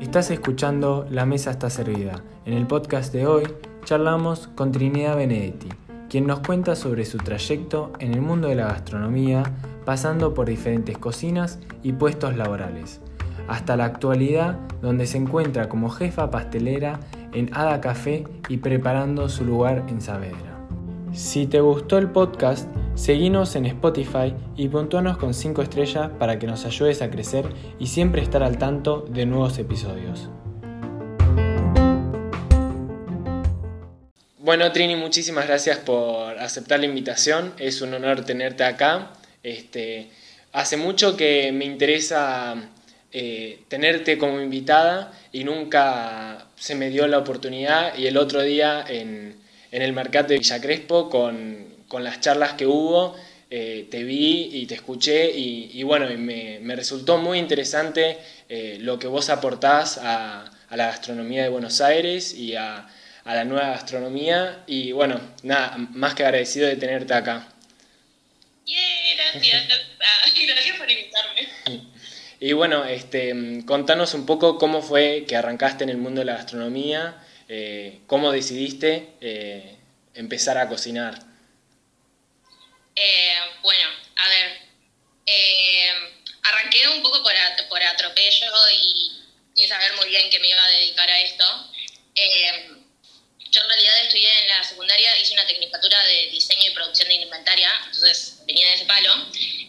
Estás escuchando La Mesa está servida. En el podcast de hoy charlamos con Trinidad Benedetti, quien nos cuenta sobre su trayecto en el mundo de la gastronomía, pasando por diferentes cocinas y puestos laborales, hasta la actualidad donde se encuentra como jefa pastelera en Ada Café y preparando su lugar en Saavedra. Si te gustó el podcast, seguinos en Spotify y puntuanos con 5 estrellas para que nos ayudes a crecer y siempre estar al tanto de nuevos episodios. Bueno, Trini, muchísimas gracias por aceptar la invitación. Es un honor tenerte acá. Este, hace mucho que me interesa eh, tenerte como invitada y nunca se me dio la oportunidad. Y el otro día en, el mercado de Villa Crespo, con, las charlas que hubo, eh, te vi y te escuché y, bueno, me, resultó muy interesante eh, lo que vos aportás a, la gastronomía de Buenos Aires y a, a, la nueva gastronomía y bueno, nada, más que agradecido de tenerte acá. gracias. gracias por invitarme. Y bueno, este, contanos un poco cómo fue que arrancaste en el mundo de la gastronomía, eh, cómo decidiste empezar a cocinar. Eh, bueno, a ver, arranqué un poco por, por, atropello y sin saber muy bien que me iba a dedicar a esto. yo en realidad estudié en la secundaria, hice una tecnicatura de diseño y producción de indumentaria, entonces venía de ese palo.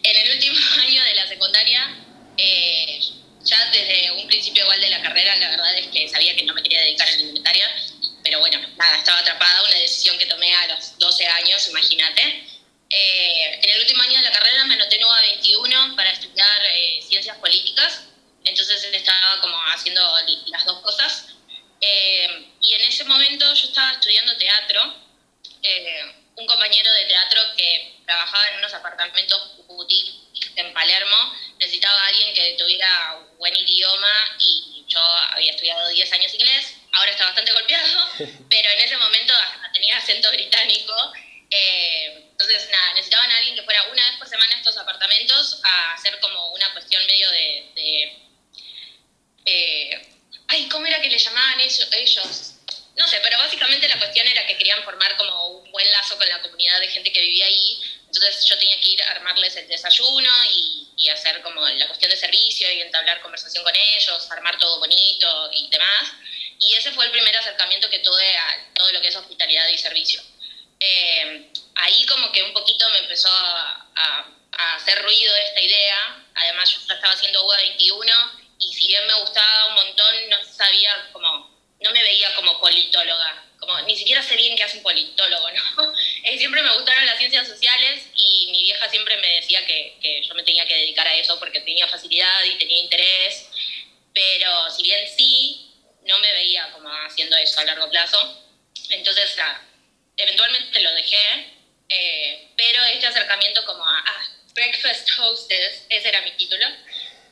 En el último año de la secundaria eh, ya desde un principio igual de la carrera, la verdad es que sabía que no me quería dedicar a la indumentaria, pero bueno, nada, estaba atrapada, una decisión que tomé a los 12 años, imagínate. Eh, en el último año de la carrera me anoté nueva 21 para estudiar eh, ciencias políticas, entonces estaba como haciendo las dos cosas. y en ese momento yo estaba estudiando teatro. un compañero de teatro que trabajaba en unos apartamentos boutique en Palermo necesitaba a alguien que tuviera buen idioma y yo había estudiado 10 años inglés, ahora está bastante golpeado, pero en ese momento tenía acento británico. Eh, entonces, nada, necesitaban a alguien que fuera una vez por semana a estos apartamentos a hacer como una cuestión medio de... Eh, ay, ¿cómo era que le llamaban ellos? No sé, pero básicamente la cuestión era que querían formar como un buen lazo con la comunidad de gente que vivía ahí. Entonces yo tenía que ir a armarles el desayuno y y hacer como la cuestión de servicio y entablar conversación con ellos, armar todo bonito y demás. Y ese fue el primer acercamiento que tuve a todo lo que es hospitalidad y servicio. Eh, ahí como que un poquito me empezó a, hacer ruido esta idea. Además yo estaba haciendo UA 21 y si bien me gustaba un montón, no sabía como, no me veía como politóloga como ni siquiera sé bien qué hace un politólogo, ¿no? Eh, siempre me gustaron las ciencias sociales y mi vieja siempre me decía que, que, yo me tenía que dedicar a eso porque tenía facilidad y tenía interés, pero si bien sí, no me veía como haciendo eso a largo plazo. Entonces, eventualmente lo dejé, eh, pero este acercamiento como a Breakfast Hostess, ese era mi título,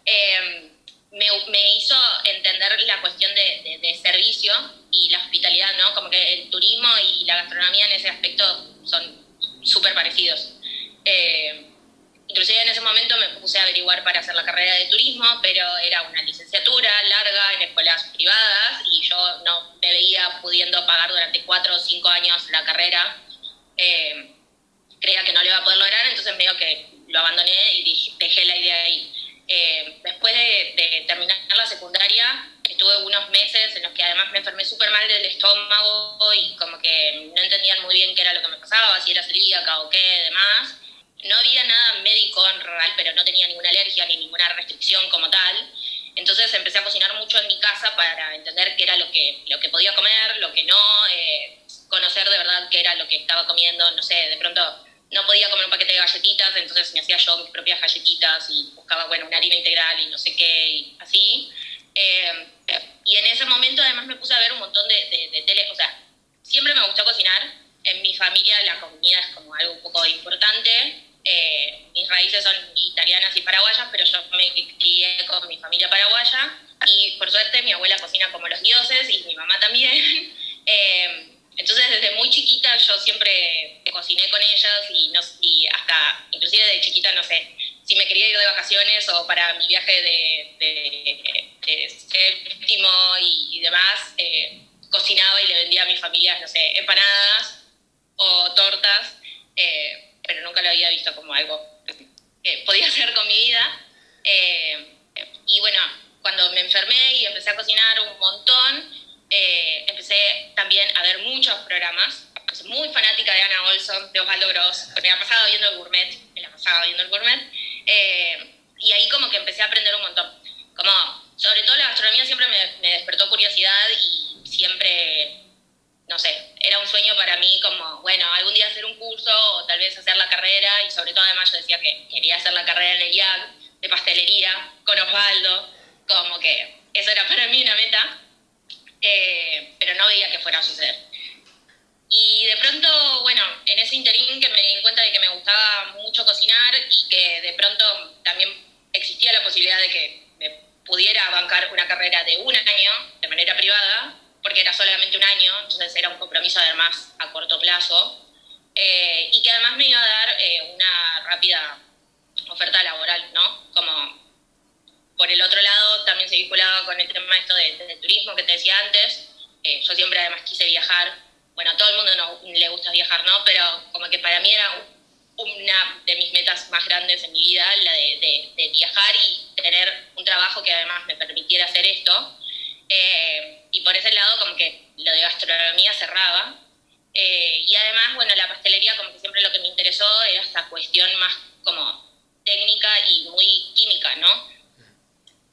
eh, me, me, hizo entender la cuestión de, de, servicio y la hospitalidad, ¿no? Como que el turismo y la gastronomía en ese aspecto son súper parecidos. Eh, inclusive en ese momento me puse a averiguar para hacer la carrera de turismo, pero era una licenciatura larga en escuelas privadas y yo no me veía pudiendo pagar durante cuatro o cinco años la carrera. Eh, creía que no lo iba a poder lograr, entonces medio que lo abandoné y dejé la idea ahí. Eh, después de, terminar la secundaria, estuve unos meses en los que además me enfermé súper mal del estómago y como que no entendían muy bien qué era lo que me pasaba, si era celíaca o qué, demás. No había nada médico en real, pero no tenía ninguna alergia ni ninguna restricción como tal. Entonces empecé a cocinar mucho en mi casa para entender qué era lo que, lo que podía comer, lo que no, eh, conocer de verdad qué era lo que estaba comiendo, no sé, de pronto no podía comer un paquete de galletitas, entonces me hacía yo mis propias galletitas y buscaba, bueno, una harina integral y no sé qué, y así. Eh, y en ese momento además me puse a ver un montón de, de, tele, o sea, siempre me gustó cocinar. En mi familia la comida es como algo un poco importante. Mis raíces son italianas y paraguayas, pero yo me crié con mi familia paraguaya y por suerte mi abuela cocina como los dioses y mi mamá también. eh, entonces desde muy chiquita yo siempre cociné con ellas y, no, y hasta, inclusive de chiquita, no sé, si me quería ir de vacaciones o para mi viaje de, de, séptimo y, demás, eh, cocinaba y le vendía a mi familia, no sé, empanadas o tortas, eh, pero nunca lo había visto como algo que podía hacer con mi vida. Eh, y bueno, cuando me enfermé y empecé a cocinar un montón, empecé también a ver muchos programas. Soy muy fanática de Ana Olson, de Osvaldo Gross. Me la viendo el gourmet, me la pasaba viendo el gourmet. y ahí como que empecé a aprender un montón. Como, sobre todo la gastronomía siempre me, me despertó curiosidad y siempre, no sé, era un sueño para mí como, bueno, algún día hacer un curso o tal vez hacer la carrera y sobre todo además yo decía que quería hacer la carrera en el de pastelería con Osvaldo, como que eso era para mí una meta, eh, pero no veía que fuera a suceder. Y de pronto, bueno, en ese interín que me di cuenta de que me gustaba mucho cocinar y que de pronto también existía la posibilidad de que me pudiera bancar una carrera de un año de manera privada, porque era solamente un año, entonces era un compromiso además a corto plazo, eh, y que además me iba a dar eh, una rápida oferta laboral, ¿no? Como por el otro lado también se vinculaba con el tema esto del turismo que te decía antes, eh, yo siempre además quise viajar, bueno, a todo el mundo no, le gusta viajar, ¿no? Pero como que para mí era una de mis metas más grandes en mi vida, la de, de viajar y tener un trabajo que además me permitiera hacer esto. Eh, y por ese lado como que lo de gastronomía cerraba. Eh, y además, bueno, la pastelería como que siempre lo que me interesó era esta cuestión más como técnica y muy química, ¿no?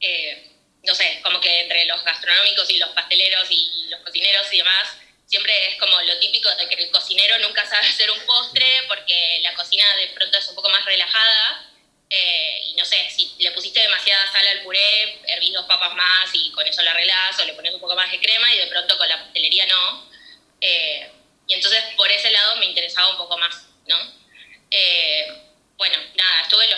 Eh, no sé, como que entre los gastronómicos y los pasteleros y los cocineros y demás, siempre es como lo típico de que el cocinero nunca sabe hacer un postre porque la cocina de pronto es un poco más relajada eh, y no sé, si le pusiste demasiada sal al puré, hervís dos papas más y con eso la arreglás, o le pones un poco más de crema y de pronto con la pastelería no. Eh, y entonces por ese lado me interesaba un poco más, ¿no? Eh, bueno, nada, estuve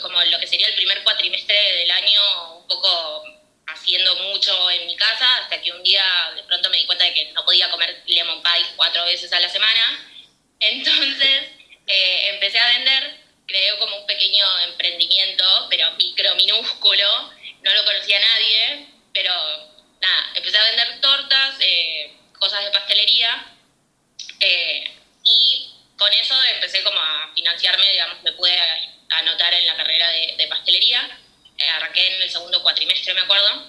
como lo que sería el primer cuatrimestre del año un poco haciendo mucho en mi casa, hasta que un día de pronto me di cuenta de que no podía comer lemon pie cuatro veces a la semana. Entonces empecé a vender creó como un pequeño emprendimiento, pero micro, minúsculo, no lo conocía nadie, pero nada, empecé a vender tortas, eh, cosas de pastelería, eh, y con eso empecé como a financiarme, digamos, me pude anotar en la carrera de, pastelería, eh, arranqué en el segundo cuatrimestre, me acuerdo,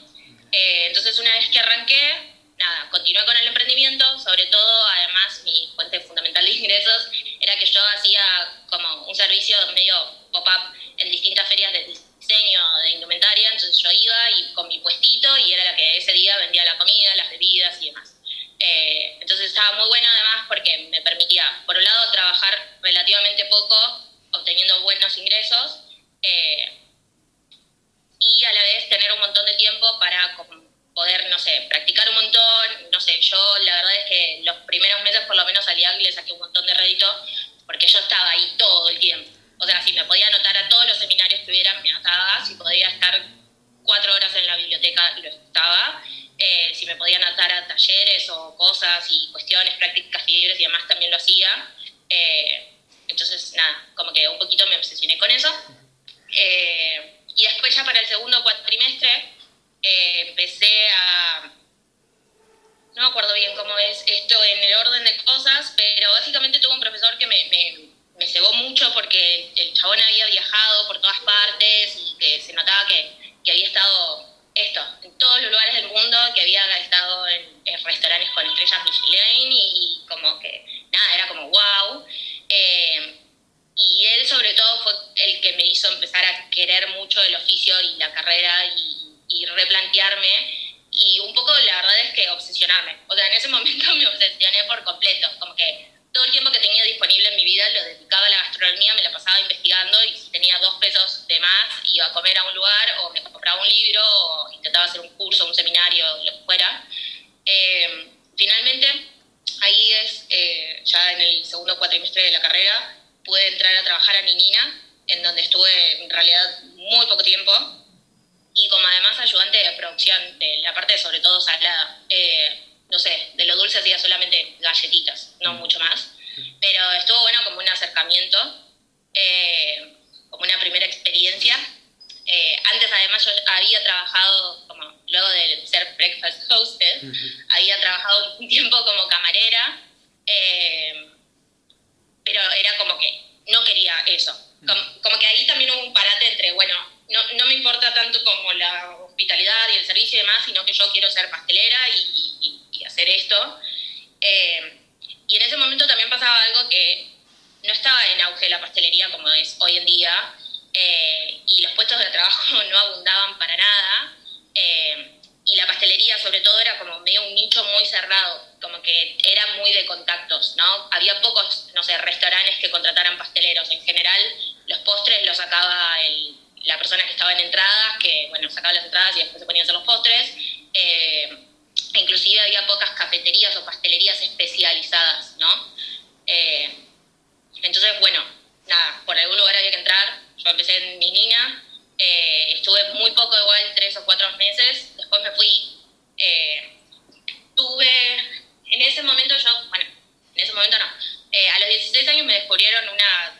entonces una vez que arranqué, nada, continué con el emprendimiento, sobre todo, además, mi fuente fundamental de ingresos era que yo hacía como un servicio medio pop-up en distintas ferias de diseño de indumentaria, entonces yo iba y con mi puestito y era la que ese día vendía la comida, las bebidas y demás. Eh, entonces estaba muy bueno además porque me permitía, por un lado, trabajar relativamente poco, obteniendo buenos ingresos, eh, y a la vez tener un montón de tiempo para poder, no sé, practicar un montón, no sé, yo la verdad es que los primeros meses por lo menos salí y le saqué un montón de rédito porque yo estaba ahí todo el tiempo. O sea, si me podía anotar a todos los seminarios que hubieran, me anotaba, si podía estar cuatro horas en la biblioteca, lo estaba, eh, si me podía anotar a talleres o cosas y cuestiones, prácticas libres y demás, también lo hacía. Eh, entonces, nada, como que un poquito me obsesioné con eso. Eh, y después ya para el segundo cuatrimestre, eh, empecé a... No me acuerdo bien cómo es esto en el orden de cosas, pero básicamente tuve un profesor que me, me, me cegó mucho porque el chabón había viajado por todas partes y que se notaba que, que había estado esto, en todos los lugares del mundo, que había estado en, restaurantes con estrellas Michelin y, como que, nada, era como wow. Eh, y él sobre todo fue el que me hizo empezar a querer mucho el oficio y la carrera y, y replantearme y un poco la verdad es que obsesionarme. O sea, en ese momento me obsesioné por completo, como que todo el tiempo que tenía disponible en mi vida lo dedicaba a la gastronomía, me la pasaba investigando y si tenía dos pesos de más iba a comer a un lugar o me compraba un libro o intentaba hacer un curso, un seminario, lo que fuera. Eh, finalmente, ahí es, eh, ya en el segundo cuatrimestre de la carrera, pude entrar a trabajar a Ninina, en donde estuve en realidad muy poco tiempo, y como además ayudante de producción de la parte de sobre todo salada. Eh, no sé, de lo dulce hacía solamente galletitas, no mm. mucho más. Pero estuvo bueno como un acercamiento. Eh, como una primera experiencia. Eh, antes además yo había trabajado, como luego de ser breakfast hosted, había trabajado un tiempo como camarera, eh, pero era como que no quería eso. Como, que ahí también hubo un parate entre, bueno, no, no, me importa tanto como la hospitalidad y el servicio y demás, sino que yo quiero ser pastelera y, hacer esto. Eh, y en ese momento también pasaba algo que no estaba en auge la pastelería como es hoy en día, eh, y los puestos de trabajo no abundaban para nada. Eh, y la pastelería sobre todo era como medio un nicho muy cerrado, como que era muy de contactos, ¿no? Había pocos, no sé, restaurantes que contrataran pasteleros. En general, los postres los sacaba la persona que estaba en entradas, que, bueno, sacaba las entradas y después se ponían a hacer los postres. Eh, inclusive había pocas cafeterías o pastelerías especializadas, ¿no? entonces, bueno, nada, por algún lugar había que entrar, yo empecé en mi nina, eh, estuve muy poco, igual tres o cuatro meses, después me fui. Eh, tuve, en ese momento yo, bueno, en ese momento no, eh, a los 16 años me descubrieron una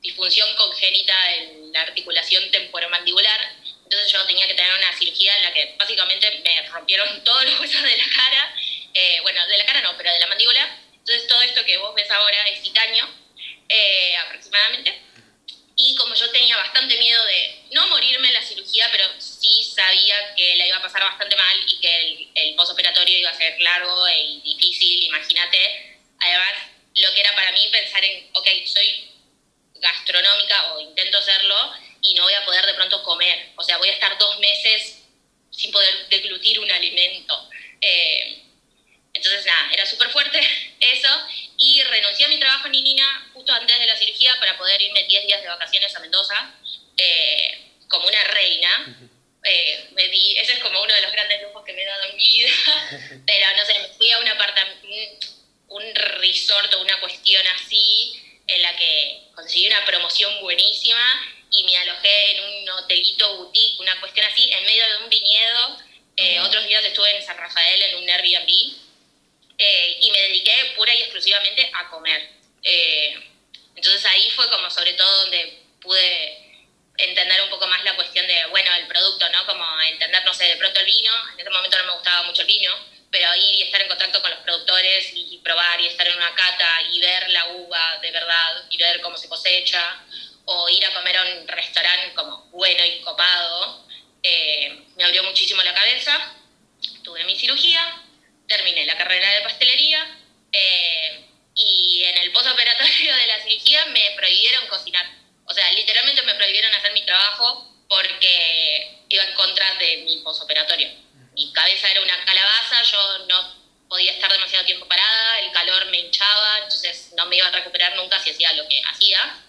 disfunción congénita en la articulación temporomandibular, entonces yo tenía que tener una cirugía en la que básicamente me rompieron todos los huesos de la cara, bueno, de la cara no, pero de la mandíbula, entonces todo esto que vos ves ahora es titanio aproximadamente. Y como yo tenía bastante miedo de no morirme en la cirugía, pero sí sabía que la iba a pasar bastante mal y que el, el posoperatorio iba a ser largo y difícil, imagínate. Además, lo que era para mí pensar en, ok, soy gastronómica o intento serlo y no voy a poder de pronto comer. O sea, voy a estar dos meses sin poder deglutir un alimento. Eh, entonces, nada, era súper fuerte eso y renuncié a mi trabajo en Inina justo antes de la cirugía para poder irme 10 días de vacaciones a Mendoza eh, como una reina. Eh, me di, ese es como uno de los grandes lujos que me he dado en mi vida, pero no sé, me fui a un apartamento, un resort o una cuestión así en la que conseguí una promoción buenísima y me alojé en un hotelito boutique, una cuestión así, en medio de un viñedo. Eh, oh, otros días estuve en San Rafael en un Airbnb eh, y me dediqué pura y exclusivamente a comer. Eh, entonces ahí fue como sobre todo donde pude entender un poco más la cuestión de, bueno, el producto, ¿no? Como entender, no sé, de pronto el vino, en ese momento no me gustaba mucho el vino, pero ir y estar en contacto con los productores y probar y estar en una cata y ver la uva de verdad y ver cómo se cosecha, o ir a comer a un restaurante como bueno y copado, eh, me abrió muchísimo la cabeza. Tuve mi cirugía, terminé la carrera de pastelería eh, y en el postoperatorio de la cirugía me prohibieron cocinar. O sea, literalmente me prohibieron hacer mi trabajo porque iba en contra de mi postoperatorio. Mi cabeza era una calabaza, yo no podía estar demasiado tiempo parada, el calor me hinchaba, entonces no me iba a recuperar nunca si hacía lo que hacía.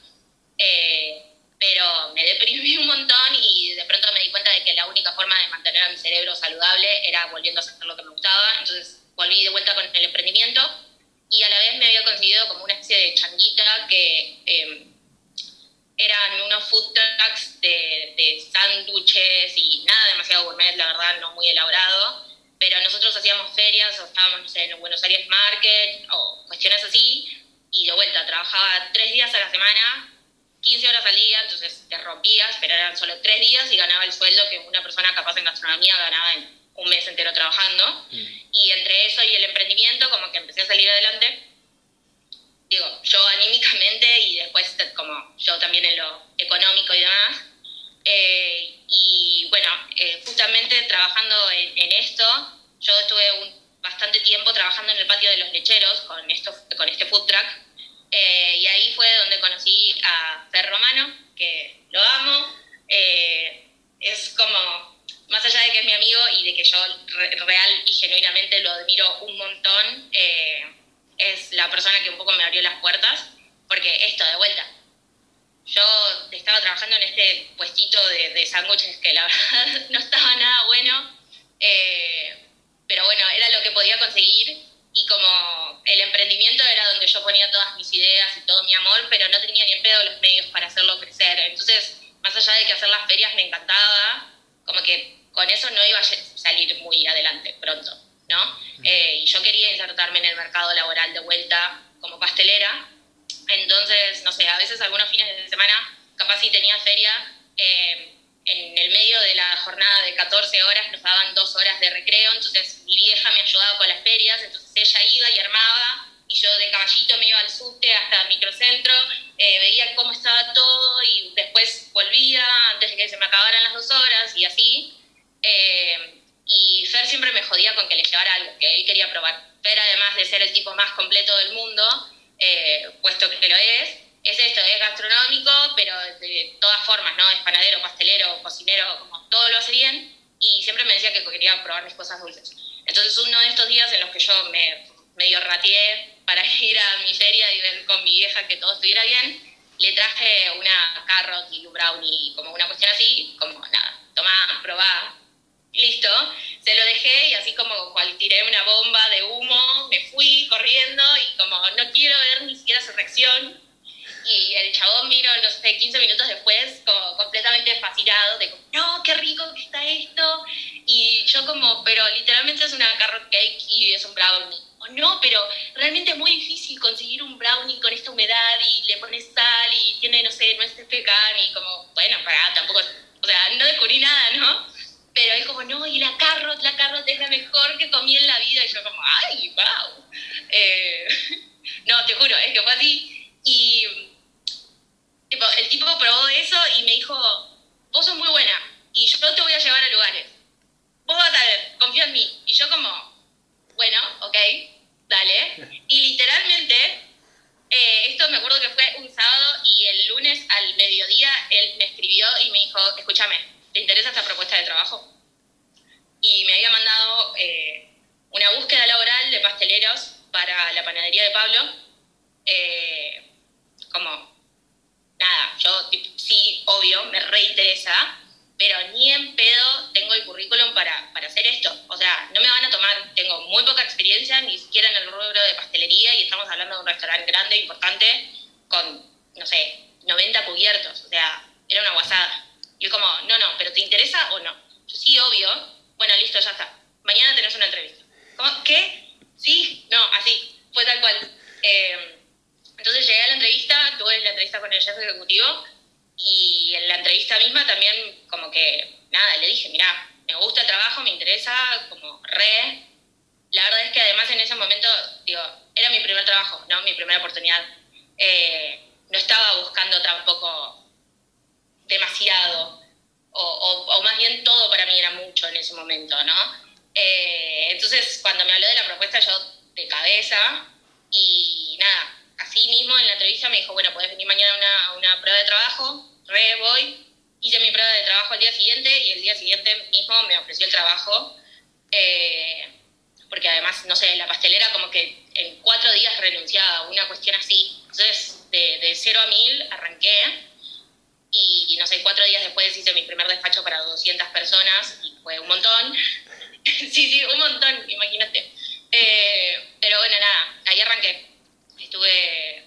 Eh, pero me deprimí un montón y de pronto me di cuenta de que la única forma de mantener a mi cerebro saludable era volviendo a hacer lo que me gustaba. Entonces volví de vuelta con el emprendimiento y a la vez me había conseguido como una especie de changuita que em, eran unos food trucks de, de sándwiches y nada demasiado gourmet, la verdad, no muy elaborado. Pero nosotros hacíamos ferias o estábamos no sé, en Buenos Aires Market o cuestiones así y de vuelta trabajaba tres días a la semana 15 horas al día, entonces te rompías, pero eran solo tres días y ganaba el sueldo que una persona capaz en gastronomía ganaba en un mes entero trabajando. Mm. Y entre eso y el emprendimiento, como que empecé a salir adelante. Digo, yo anímicamente y después como yo también en lo económico y demás. Eh, y bueno, eh, justamente trabajando en, esto, yo estuve un, bastante tiempo trabajando en el patio de los lecheros con, esto, con este food truck eh, y ahí fue donde conocí a Fer Romano, que lo amo. Eh, es como, más allá de que es mi amigo y de que yo real y genuinamente lo admiro un montón, eh, es la persona que un poco me abrió las puertas, porque esto, de vuelta, yo estaba trabajando en este puestito de, de sándwiches que la verdad no estaba nada bueno, pero bueno, era lo que podía conseguir y como el emprendimiento era donde yo ponía todas mis ideas y todo mi amor, pero no tenía ni en pedo los medios para hacerlo crecer. Entonces, más allá de que hacer las ferias me encantaba, como que con eso no iba a salir muy adelante pronto, ¿no? Eh, y yo quería insertarme en el mercado laboral de vuelta como pastelera. Entonces, no sé, a veces algunos fines de semana capaz si tenía feria, eh, en el medio de la jornada de 14 horas nos daban dos horas de recreo, entonces mi vieja me ayudaba con las ferias, entonces ella iba y armaba, y yo de caballito me iba al subte hasta el microcentro, eh, veía cómo estaba todo y después volvía antes de que se me acabaran las dos horas y así. Eh, y Fer siempre me jodía con que le llevara algo que él quería probar. Fer, además de ser el tipo más completo del mundo, eh, puesto que lo es, es esto, es gastronómico, pero de todas formas, ¿no? Es panadero, pastelero, cocinero, como todo lo hace bien, y siempre me decía que quería probar mis cosas dulces. Entonces uno de estos días en los que yo me medio rateé para ir a mi feria y ver con mi vieja que todo estuviera bien, le traje una carrot y un brownie, como una cuestión así, como nada, toma, probá, listo, se lo dejé y así como cual tiré una bomba de humo, me fui corriendo y como no quiero ver ni siquiera su reacción, y el chabón vino, no sé, 15 minutos después, como completamente fascinado, de como, no, qué rico que está esto. Y yo como, pero literalmente es una carrot cake y es un brownie. O no, pero realmente es muy difícil conseguir un brownie con esta humedad y le pones sal y tiene, no sé, nueces pecan y como, bueno, para, tampoco, o sea, no descubrí nada, ¿no? Pero él como, no, y la carrot, la carrot es la mejor que comí en la vida. Y yo como, ay, wow. Eh, no, te juro, es que fue así. Y el tipo probó eso y me dijo, vos sos muy buena y yo te voy a llevar a lugares. Vos vas a ver, confía en mí. Y yo como, bueno, ok, dale. Y literalmente, eh, esto me acuerdo que fue un sábado y el lunes al mediodía él me escribió y me dijo, escúchame, ¿te interesa esta propuesta de trabajo? Y me había mandado eh, una búsqueda laboral de pasteleros para la panadería de Pablo. Eh, como nada, yo sí, obvio, me reinteresa, pero ni en pedo tengo el currículum para, para hacer esto. O sea, no me van a tomar, tengo muy poca experiencia, ni siquiera en el rubro de pastelería, y estamos hablando de un restaurante grande, importante, con, no sé, 90 cubiertos. O sea, era una guasada. Y como, no, no, pero ¿te interesa o no? Yo sí, obvio. Bueno, listo, ya está. Mañana tenés una entrevista. ¿Cómo? ¿Qué? Sí, no, así. Fue tal cual. Eh, entonces llegué a la entrevista, tuve la entrevista con el jefe ejecutivo y en la entrevista misma también como que, nada, le dije, mira, me gusta el trabajo, me interesa, como re. La verdad es que además en ese momento, digo, era mi primer trabajo, ¿no? Mi primera oportunidad. Eh, no estaba buscando tampoco demasiado, o, más bien todo para mí era mucho en ese momento, ¿no? Eh, entonces, cuando me habló de la propuesta, yo de cabeza, y nada, así mismo en la entrevista me dijo, bueno, puedes venir mañana a una, prueba de trabajo, re voy, hice mi prueba de trabajo al día siguiente y el día siguiente mismo me ofreció el trabajo, eh, porque además, no sé, la pastelera como que en cuatro días renunciaba, una cuestión así. Entonces, de, de cero a mil arranqué y, no sé, cuatro días después hice mi primer despacho para 200 personas y fue un montón. sí, sí, un montón, imagínate. Eh, pero bueno, nada, ahí arranqué estuve,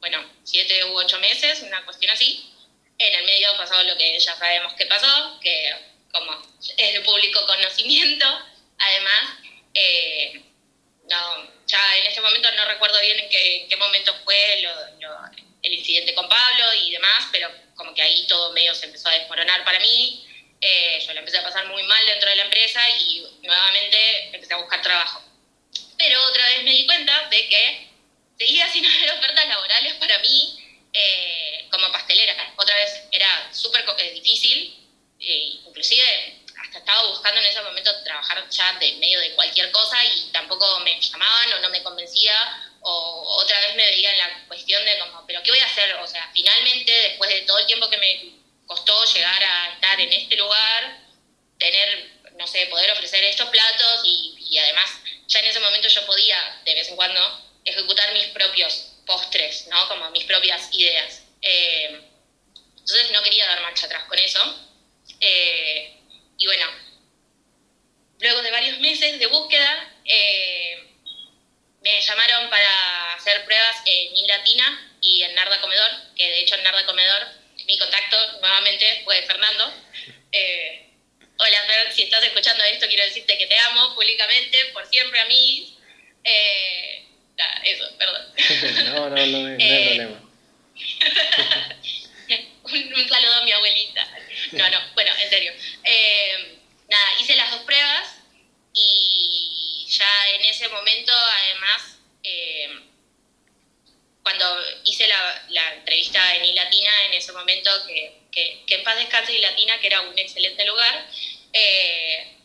bueno, siete u ocho meses, una cuestión así. En el medio pasó lo que ya sabemos que pasó, que como es de público conocimiento, además, eh, no, ya en este momento no recuerdo bien en qué, momento fue el incidente con Pablo y demás, pero como que ahí todo medio se empezó a desmoronar para mí. Eh, yo la empecé a pasar muy mal dentro de la empresa y nuevamente empecé a buscar trabajo. Pero otra vez me di cuenta de que seguía sin haber ofertas laborales para mí eh, como pastelera. Otra vez era súper eh, difícil, eh, inclusive hasta estaba buscando en ese momento trabajar ya de medio de cualquier cosa y tampoco me llamaban o no me convencía o otra vez me veía en la cuestión de como, pero ¿qué voy a hacer? O sea, finalmente, después de todo el tiempo que me costó llegar a estar en este lugar, tener, no sé, poder ofrecer estos platos y, y además ya en ese momento yo podía de vez en cuando ejecutar mis propios postres, ¿no? Como mis propias ideas. Eh, entonces no quería dar marcha atrás con eso. Eh, y bueno, luego de varios meses de búsqueda, eh, me llamaron para hacer pruebas en Inlatina y en Narda Comedor, que de hecho en Narda Comedor mi contacto nuevamente fue Fernando. hola Fer, si estás escuchando esto quiero decirte que te amo públicamente, por siempre a mí. eso, perdón. no, no, no, no hay, eh, problema. un, saludo a mi abuelita. No, no, bueno, en serio. Eh, nada, hice las dos pruebas y ya en ese momento, además, eh, cuando hice la, la, entrevista en iLatina, en ese momento, que, que, en paz descanse iLatina, que era un excelente lugar, eh,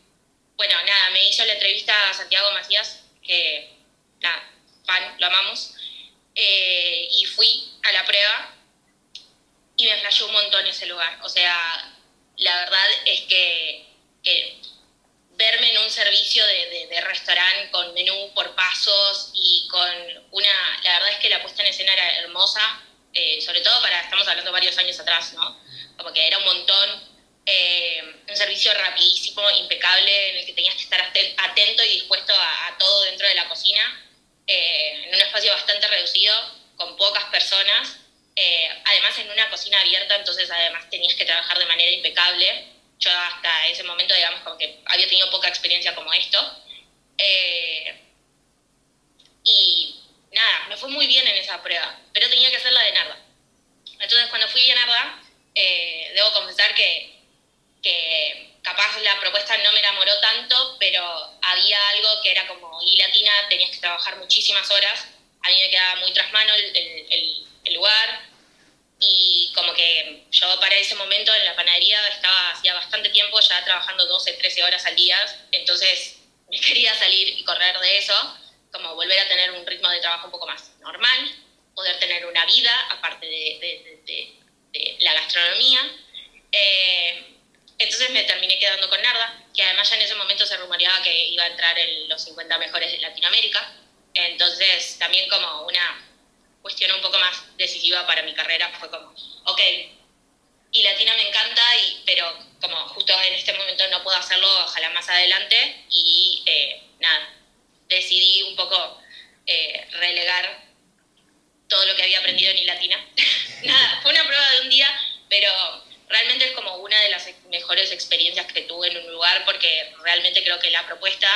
bueno, nada, me hizo la entrevista a Santiago Macías, que, nada, fan, lo amamos, eh, y fui a la prueba y me flashó un montón ese lugar. O sea, la verdad es que, verme en un servicio de, restaurante con menú por pasos y con una... La verdad es que la puesta en escena era hermosa, eh, sobre todo para... Estamos hablando varios años atrás, ¿no? Como que era un montón. Eh, un servicio rapidísimo, impecable, en el que tenías que estar atento y dispuesto a, todo dentro de la cocina, eh, en un espacio bastante reducido, con pocas personas eh, además en una cocina abierta, entonces además tenías que trabajar de manera impecable. Yo hasta ese momento, digamos, como que había tenido poca experiencia como esto. Eh, y nada, me fue muy bien en esa prueba, pero tenía que hacer la de Narda. Entonces cuando fui a Narda, eh, debo confesar que, que capaz la propuesta no me enamoró tanto, pero había algo que era como, y latina, tenías que trabajar muchísimas horas. A mí me quedaba muy tras mano el, el, el lugar, y como que yo para ese momento en la panadería estaba hacía bastante tiempo ya trabajando 12, 13 horas al día, entonces me quería salir y correr de eso, como volver a tener un ritmo de trabajo un poco más normal, poder tener una vida aparte de, de, de, la gastronomía. Eh, entonces me terminé quedando con Narda, que además ya en ese momento se rumoreaba que iba a entrar en los 50 mejores de Latinoamérica. Entonces también como una cuestión un poco más decisiva para mi carrera fue como, ok, y Latina me encanta, y, pero como justo en este momento no puedo hacerlo, ojalá más adelante, y eh, nada, decidí un poco eh, relegar todo lo que había aprendido en Latina. nada, fue una prueba de un día, pero realmente es como una de las mejores experiencias que tuve en un lugar porque realmente creo que la propuesta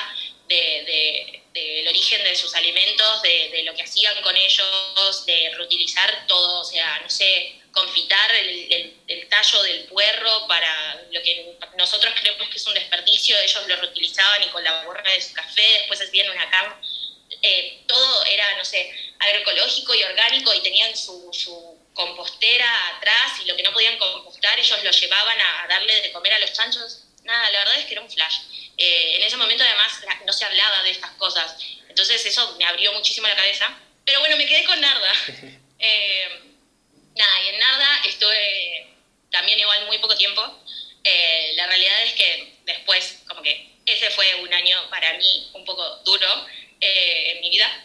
del origen de sus alimentos, de, lo que hacían con ellos, de reutilizar todo, o sea, no sé, confitar el, tallo del puerro para lo que nosotros creemos que es un desperdicio, ellos lo reutilizaban y con la borra de su café, después hacían una carne. Eh, todo era, no sé, agroecológico y orgánico y tenían su, su, compostera atrás y lo que no podían compostar ellos lo llevaban a darle de comer a los chanchos. Nada, la verdad es que era un flash. Eh, en ese momento además no se hablaba de estas cosas, entonces eso me abrió muchísimo la cabeza. Pero bueno, me quedé con Narda. Eh, nada, y en Narda estuve también igual muy poco tiempo. Eh, la realidad es que después, como que ese fue un año para mí un poco duro en mi vida.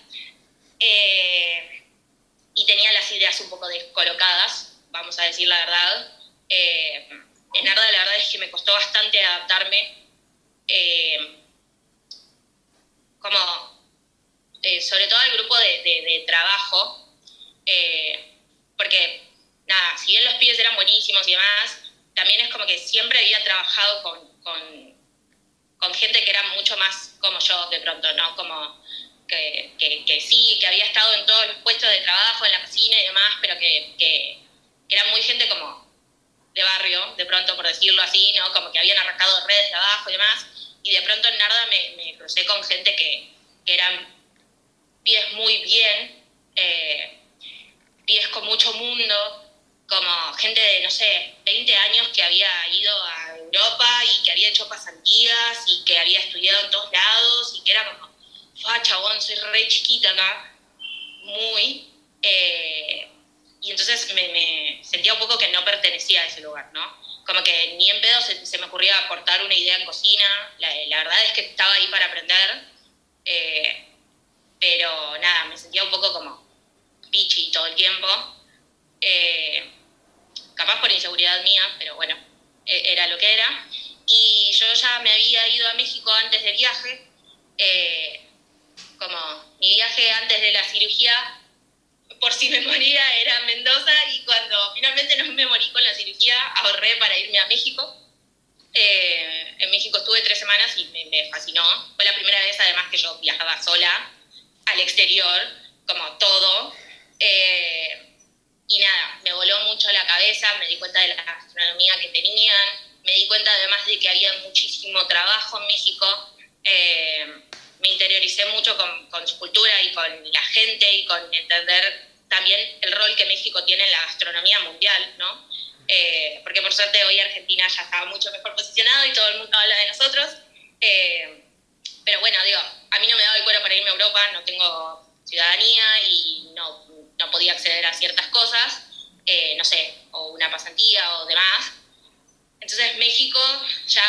y tenía las ideas un poco descolocadas, vamos a decir la verdad. en Narda la verdad es que me costó bastante adaptarme eh, como eh, sobre todo el grupo de, trabajo, eh, porque nada, si bien los pibes eran buenísimos y demás, también es como que siempre había trabajado con, con, gente que era mucho más como yo de pronto, ¿no? Como que, que, sí, que había estado en todos los puestos de trabajo, en la cocina y demás, pero que, que, que eran muy gente como de barrio, de pronto por decirlo así, ¿no? Como que habían arrancado redes de abajo y demás y de pronto en Narda me, me crucé con gente que, que eran pies muy bien, eh, pies con mucho mundo, como gente de, no sé, 20 años que había ido a Europa y que había hecho pasantías y que había estudiado en todos lados y que era como, fa, chabón, soy re chiquita acá, muy. Eh, y entonces me, me, sentía un poco que no pertenecía a ese lugar, ¿no? Como que ni en pedo se, me ocurría aportar una idea en cocina, la, verdad es que estaba ahí para aprender, eh, pero nada, me sentía un poco como pichi todo el tiempo, eh, capaz por inseguridad mía, pero bueno, e, era lo que era. Y yo ya me había ido a México antes del viaje, eh, como mi viaje antes de la cirugía por si me moría era Mendoza y cuando finalmente no me morí con la cirugía ahorré para irme a México. Eh, en México estuve tres semanas y me, fascinó. Fue la primera vez además que yo viajaba sola al exterior, como todo. Eh, y nada, me voló mucho la cabeza, me di cuenta de la gastronomía que tenían, me di cuenta además de que había muchísimo trabajo en México. Eh, me interioricé mucho con, con, su cultura y con la gente y con entender también el rol que México tiene en la gastronomía mundial, ¿no? Eh, porque por suerte hoy Argentina ya está mucho mejor posicionado y todo el mundo habla de nosotros. Eh, pero bueno, digo, a mí no me daba el cuero para irme a Europa, no tengo ciudadanía y no, no podía acceder a ciertas cosas, eh, no sé, o una pasantía o demás. Entonces México, ya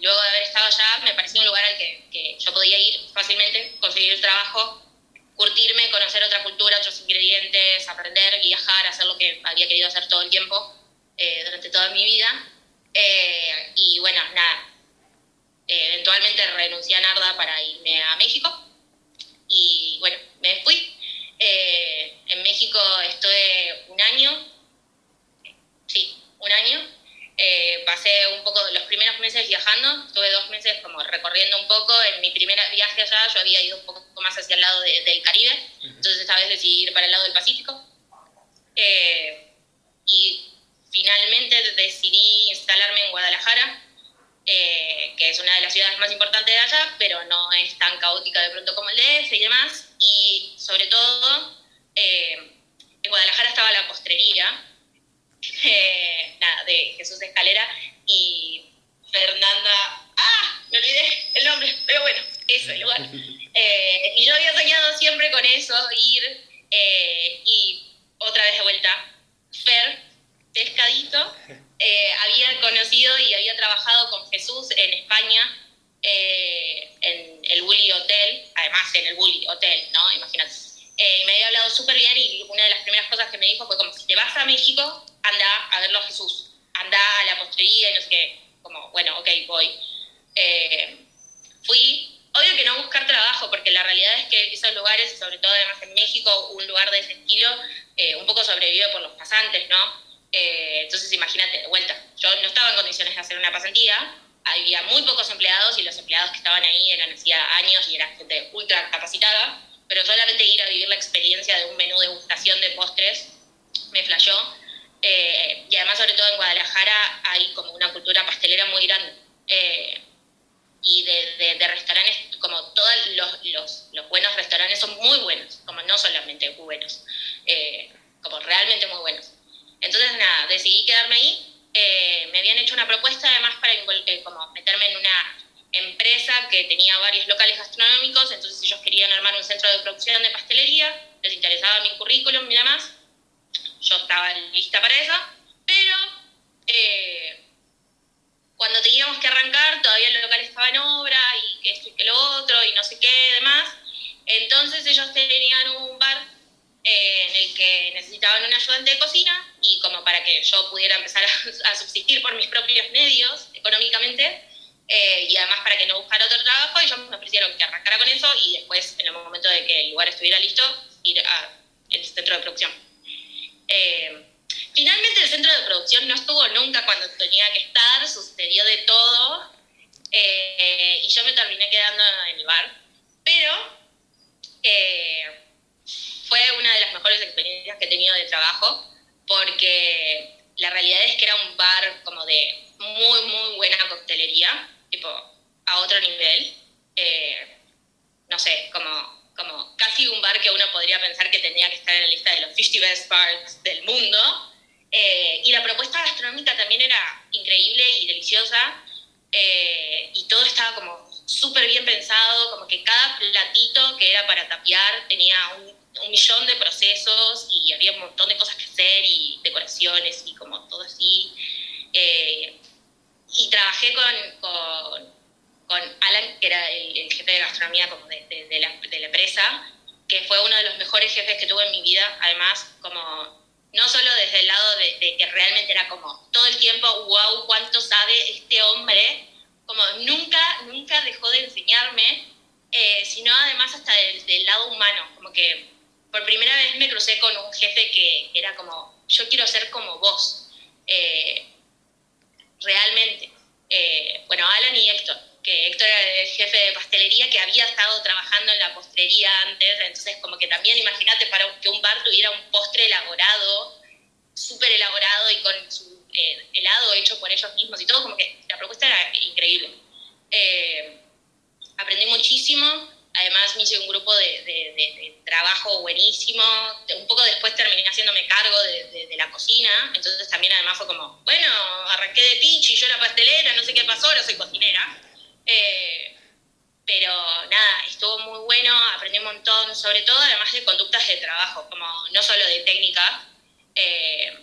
luego de haber estado allá, me parecía un lugar al que, que yo podía ir fácilmente, conseguir trabajo, curtirme, conocer otra cultura, otros ingredientes, aprender, viajar, hacer lo que había querido hacer todo el tiempo eh, durante toda mi vida. Eh, y bueno, nada, eh, eventualmente renuncié a Narda para irme a México y bueno, me fui. en México estuve un año, sí, un año. pasé un poco los primeros meses viajando, estuve dos meses como recorriendo un poco. En mi primer viaje allá yo había ido un poco más hacia el lado del Caribe, entonces esta vez decidí ir para el lado del Pacífico. y finalmente decidí instalarme en Guadalajara, eh, que es una de las ciudades más importantes de allá, pero no es tan caótica de pronto como el DF y demás. Y sobre todo, eh, en Guadalajara estaba la postrería eh, de Jesús Escalera y Fernanda. ¡Ah! Me olvidé el nombre, pero bueno, eso, el lugar. y yo había soñado siempre con eso, ir y otra vez de vuelta, Fer pescadito, eh, había conocido y había trabajado con Jesús en España, eh, en el Bully Hotel, además en el Bully Hotel, ¿no? Imagínate. Eh, y me había hablado súper bien y una de las primeras cosas que me dijo fue como, si te vas a México, anda a verlo a Jesús, anda a la postrería y no sé qué. Como, bueno, ok, voy. fui, obvio que no buscar trabajo, porque la realidad es que esos lugares, sobre todo además en México, un lugar de ese estilo, un poco sobrevive por los pasantes, ¿no? Eh, entonces, imagínate, de vuelta, yo no estaba en condiciones de hacer una pasantía, había muy pocos empleados y los empleados que estaban ahí eran hacía años y eran gente ultra capacitada, pero solamente ir a vivir la experiencia de un menú de degustación de postres me flashó. Eh, y además, sobre todo en Guadalajara, hay como una cultura pastelera muy grande. Eh, y de, de, restaurantes, como todos los, los, los, buenos restaurantes son muy buenos, como no solamente buenos, como realmente muy buenos. Entonces, nada, decidí quedarme ahí. Eh, me habían hecho una propuesta además para eh, como meterme en una empresa que tenía varios locales gastronómicos, entonces ellos querían armar un centro de producción de pastelería, les interesaba mi currículum y demás. Yo estaba lista para eso, pero eh, cuando teníamos que arrancar todavía el local estaba en obra y que esto y que lo otro y no sé qué demás. Entonces ellos tenían un bar eh, en el que necesitaban un ayudante de cocina y como para que yo pudiera empezar a, subsistir por mis propios medios económicamente eh, y además para que no buscara otro trabajo, ellos me ofrecieron que arrancara con eso y después, en el momento de que el lugar estuviera listo, ir al centro de producción. Eh, finalmente el centro de producción no estuvo nunca cuando tenía que estar, sucedió de todo y yo me terminé quedando en el bar, pero fue una de las mejores experiencias que he tenido de trabajo, porque la realidad es que era un bar como de muy, muy buena coctelería, tipo a otro nivel. Eh, no sé, como, como casi un bar que uno podría pensar que tenía que estar en la lista de los 50 best bars del mundo. Eh, y la propuesta gastronómica también era increíble y deliciosa. Eh, y todo estaba como súper bien pensado, como que cada platito que era para tapiar tenía un un millón de procesos y había un montón de cosas que hacer y decoraciones y como todo así. Eh, y trabajé con, con, con, Alan, que era el, jefe de gastronomía como de, de, la, de, la, empresa, que fue uno de los mejores jefes que tuve en mi vida, además, como no solo desde el lado de, que realmente era como todo el tiempo, wow, cuánto sabe este hombre, como nunca, nunca dejó de enseñarme, eh, sino además hasta del lado humano, como que por primera vez me crucé con un jefe que era como, yo quiero ser como vos, eh, realmente. Eh, bueno, Alan y Héctor, que Héctor era el jefe de pastelería que había estado trabajando en la postrería antes, entonces como que también imagínate para que un bar tuviera un postre elaborado súper elaborado y con su eh, helado hecho por ellos mismos y todo, como que la propuesta era increíble. Eh, aprendí muchísimo, además me hice un grupo de, trabajo buenísimo, un poco después terminé haciéndome cargo de, la cocina, entonces también además fue como, bueno, arranqué de pinche yo la pastelera, no sé qué pasó, ahora soy cocinera. Eh, pero nada, estuvo muy bueno, aprendí un montón, sobre todo además de conductas de trabajo, como no solo de técnica, eh,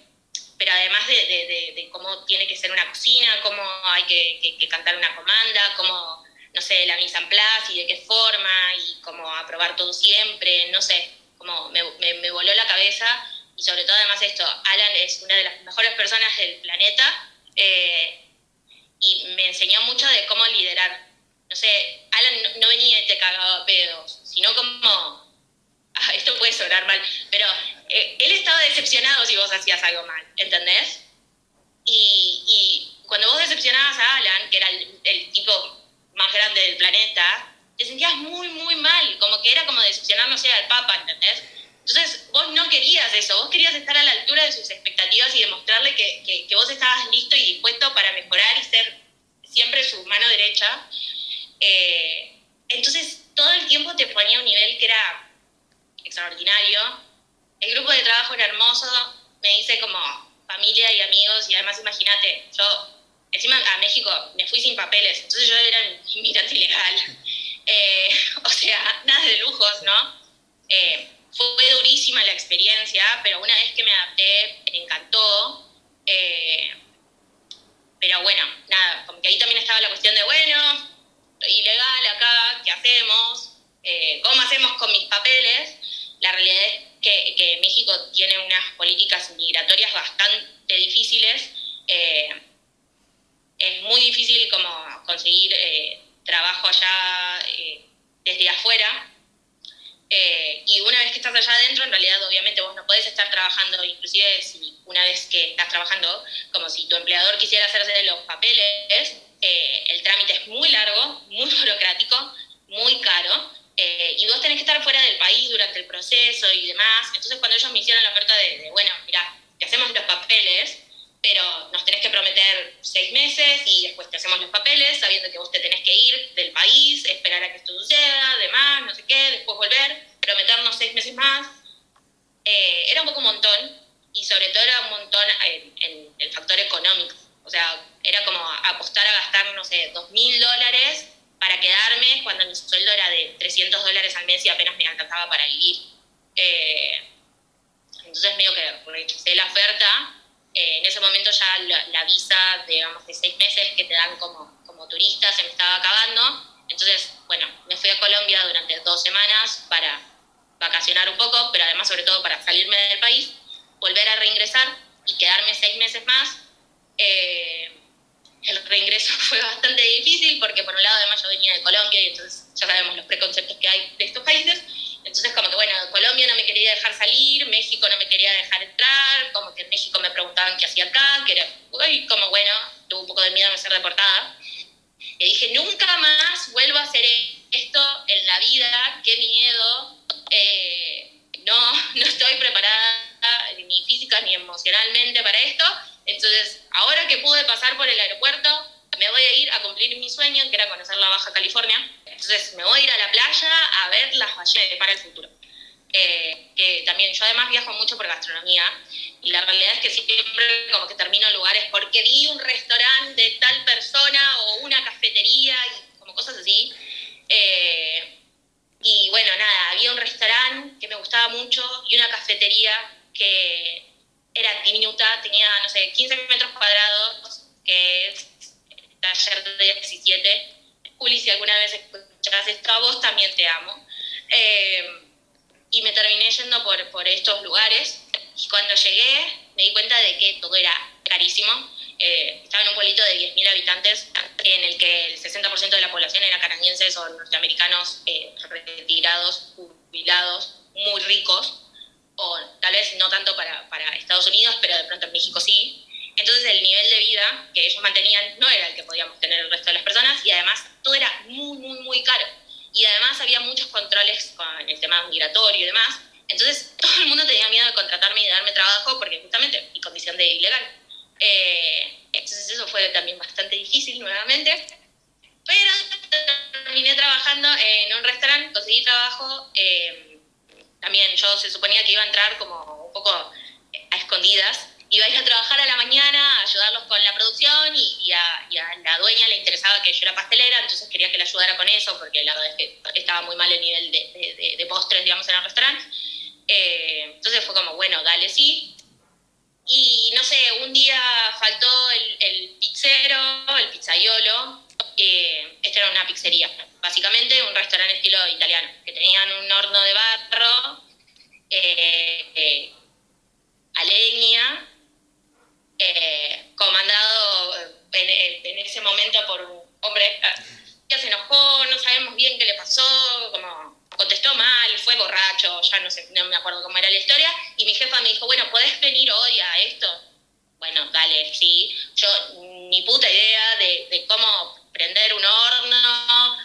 pero además de, cómo tiene que ser una cocina, cómo hay que, cantar una comanda, cómo, no sé, la mise en place y de qué forma, y cómo aprobar todo siempre, no sé, como me, me, voló la cabeza, y sobre todo además esto, Alan es una de las mejores personas del planeta, eh, y me enseñó mucho de cómo liderar no sé, Alan no, venía y te cagaba pedos, sino como, ah, esto puede sonar mal, pero eh, él estaba decepcionado si vos hacías algo mal, ¿entendés? Y, y cuando vos decepcionabas a Alan, que era el, tipo más grande del planeta, te sentías muy, muy mal, como que era como decepcionar, no sé, al Papa, ¿entendés? Entonces, vos no querías eso, vos querías estar a la altura de sus expectativas y demostrarle que, que, que vos estabas listo y dispuesto para mejorar y ser siempre su mano derecha. Eh, entonces, todo el tiempo te ponía un nivel que era extraordinario. El grupo de trabajo era hermoso, me hice como familia y amigos, y además imagínate, yo encima a México me fui sin papeles, entonces yo era inmigrante ilegal. Eh, o sea, nada de lujos, ¿no? Eh, fue durísima la experiencia, pero una vez que me adapté, me encantó. pero bueno, nada, como que ahí también estaba la cuestión de, bueno, ilegal acá, ¿qué hacemos? Eh, ¿Cómo hacemos con mis papeles? La realidad es que, México tiene unas políticas migratorias bastante difíciles. Eh, es muy difícil como conseguir eh, trabajo allá desde afuera. Y una vez que estás allá adentro, en realidad obviamente vos no podés estar trabajando, inclusive si una vez que estás trabajando, como si tu empleador quisiera hacerse los papeles, eh, el trámite es muy largo, muy burocrático, muy caro, eh, y vos tenés que estar fuera del país durante el proceso y demás. Entonces cuando ellos me hicieron la oferta de, bueno, mira, te hacemos los papeles, pero nos tenés que prometer seis meses y después te hacemos los papeles, sabiendo que vos te tenés que ir del país, esperar a que esto suceda, demás, no sé qué, después volver, prometernos seis meses más. Eh, era un poco un montón, y sobre todo era un montón en el factor económico. O sea, era como apostar a gastar, no sé, dos mil dólares para quedarme cuando mi sueldo era de 300 dólares al mes y apenas me alcanzaba para vivir. Eh, entonces medio que rechacé la oferta. Eh, en ya la, visa, digamos, de seis meses que te dan como, como turista se me estaba acabando. Entonces, bueno, me fui a Colombia durante dos semanas para vacacionar un poco, pero además sobre todo para salirme del país, volver a reingresar y quedarme seis meses más eh, el reingreso fue bastante difícil porque por un lado además yo venía de Colombia y entonces ya sabemos los preconceptos que hay de estos países. Entonces como que bueno, Colombia no me quería dejar salir, México no me quería dejar entrar, como que en México me preguntaban qué hacía acá, que era, uy, como bueno, tuve un poco de miedo de ser deportada. Y dije, nunca más vuelvo a hacer esto en la vida, qué miedo, eh, no, no estoy preparada ni física ni emocionalmente para esto entonces, ahora que pude pasar por el aeropuerto, me voy a ir a cumplir mi sueño, que era conocer la Baja California. Entonces, me voy a ir a la playa a ver las ballenas para el futuro. Eh, que también yo además viajo mucho por gastronomía y la realidad es que siempre como que termino en lugares porque vi un restaurante de tal persona o una cafetería y como cosas así. Eh, y bueno, nada, había un restaurante que me gustaba mucho y una cafetería que era diminuta, tenía, no sé, 15 metros cuadrados, que es taller de 17. Juli, si alguna vez escuchas esto, a vos también te amo. Eh, y me terminé yendo por, por estos lugares. Y cuando llegué, me di cuenta de que todo era carísimo. Eh, estaba en un pueblito de 10.000 habitantes, en el que el 60% de la población era canadienses o norteamericanos eh, retirados, jubilados, muy ricos o tal vez no tanto para, para, Estados Unidos, pero de pronto en México sí. Entonces el nivel de vida que ellos mantenían no era el que podíamos tener el resto de las personas y además todo era muy, muy, muy caro. Y además había muchos controles con el tema migratorio y demás, Entonces todo el mundo tenía miedo de contratarme y de darme trabajo porque justamente mi condición de ilegal. Eh, entonces eso fue también bastante difícil nuevamente. Pero terminé trabajando en un restaurante, conseguí trabajo. Eh, también yo se suponía que iba a entrar como un poco a escondidas iba a ir a trabajar a la mañana, a ayudarlos con la producción y, a, la dueña le interesaba que yo era pastelera, entonces quería que la ayudara con eso, porque la verdad es que estaba muy mal el nivel de, postres, digamos, en el restaurante. Eh, entonces fue como, bueno, dale, sí. Y no sé, un día faltó el, el pizzero, el pizzaiolo. Eh, esta era una pizzería, básicamente un restaurante estilo italiano, que tenían un horno de barro eh, a leña eh, comandado en, ese momento por un hombre que se enojó, no sabemos bien qué le pasó, como contestó mal, fue borracho, ya no sé, no me acuerdo cómo era la historia, y mi jefa me dijo, bueno, ¿podés venir hoy a esto? Bueno, dale, sí. Yo ni puta idea de, cómo prender un horno,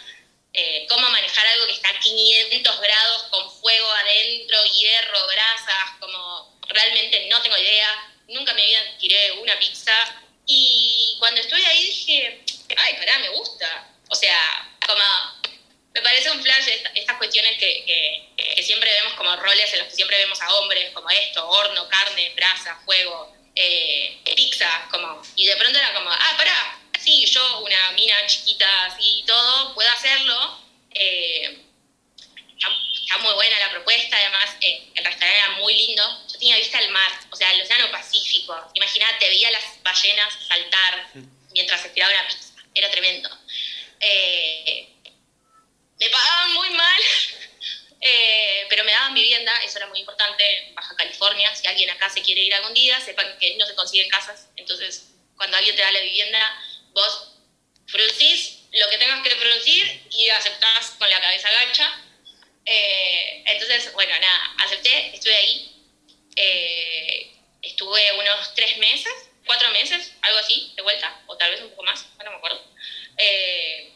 eh, cómo manejar algo que está a 500 grados con fuego adentro, hierro, brasas, como realmente no tengo idea nunca me había tiré una pizza. Y cuando estuve ahí dije, ay, pará, me gusta. O sea, como me parece un flash estas cuestiones que, que, siempre vemos como roles en los que siempre vemos a hombres, como esto, horno, carne, brasa, fuego, eh, pizza, como, y de pronto era como, ah, pará, sí, yo, una mina chiquita así todo, puedo hacerlo. Eh, está muy buena la propuesta, además eh, el restaurante era muy lindo. Yo tenía vista al mar, o sea, el Océano Pacífico. Imagínate, veía las ballenas saltar mientras estiraba una pizza. Era tremendo. Eh, me pagaban muy mal, eh, pero me daban vivienda, eso era muy importante. En Baja California, si alguien acá se quiere ir algún día, sepan que no se consiguen casas. Entonces, cuando alguien te da la vivienda, vos fruncís lo que tengas que fruncir y aceptás con la cabeza gacha eh, entonces, bueno, nada, acepté, estuve ahí. Eh, estuve unos tres meses, cuatro meses, algo así, de vuelta, o tal vez un poco más, no me acuerdo. Eh,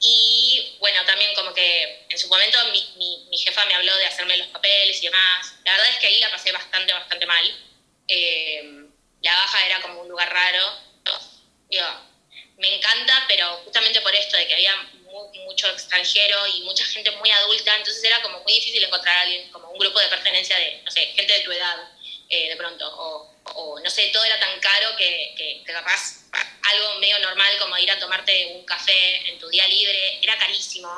y bueno, también como que en su momento mi, mi, jefa me habló de hacerme los papeles y demás. La verdad es que ahí la pasé bastante, bastante mal. la baja era como un lugar raro. Digo, me encanta, pero justamente por esto de que había mucho extranjero y mucha gente muy adulta, entonces era como muy difícil encontrar a alguien, como un grupo de pertenencia de, no sé, gente de tu edad, eh, de pronto, o, no sé, todo era tan caro que, que, capaz algo medio normal como ir a tomarte un café en tu día libre era carísimo,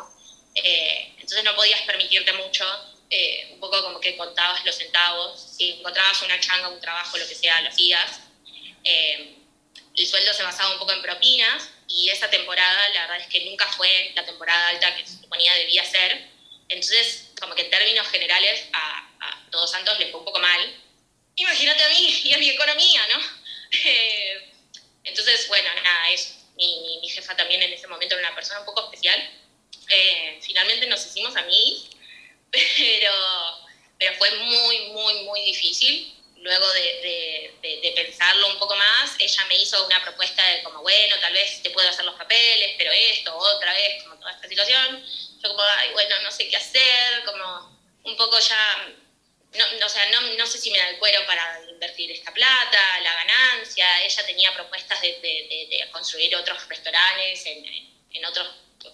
eh, entonces no podías permitirte mucho, eh, un poco como que contabas los centavos, si encontrabas una changa, un trabajo, lo que sea, lo hacías. el sueldo se basaba un poco en propinas, y esa temporada la verdad es que nunca fue la temporada alta que se suponía debía ser. Entonces, como que en términos generales a, Todos Santos le fue un poco mal. Imagínate a mí y a mi economía, ¿no? Eh, entonces, bueno, nada, eso. Mi, mi, jefa también en ese momento era una persona un poco especial. Eh, finalmente nos hicimos amigos, pero, pero fue muy, muy, muy difícil luego de, de, pensarlo un poco más, ella me hizo una propuesta de como, bueno, tal vez te puedo hacer los papeles, pero esto, otra vez, como toda esta situación. Yo como, ay, bueno, no sé qué hacer, como un poco ya, no, o sea, no, no sé si me da el cuero para invertir esta plata, la ganancia. Ella tenía propuestas de, de construir otros restaurantes en, en, otros,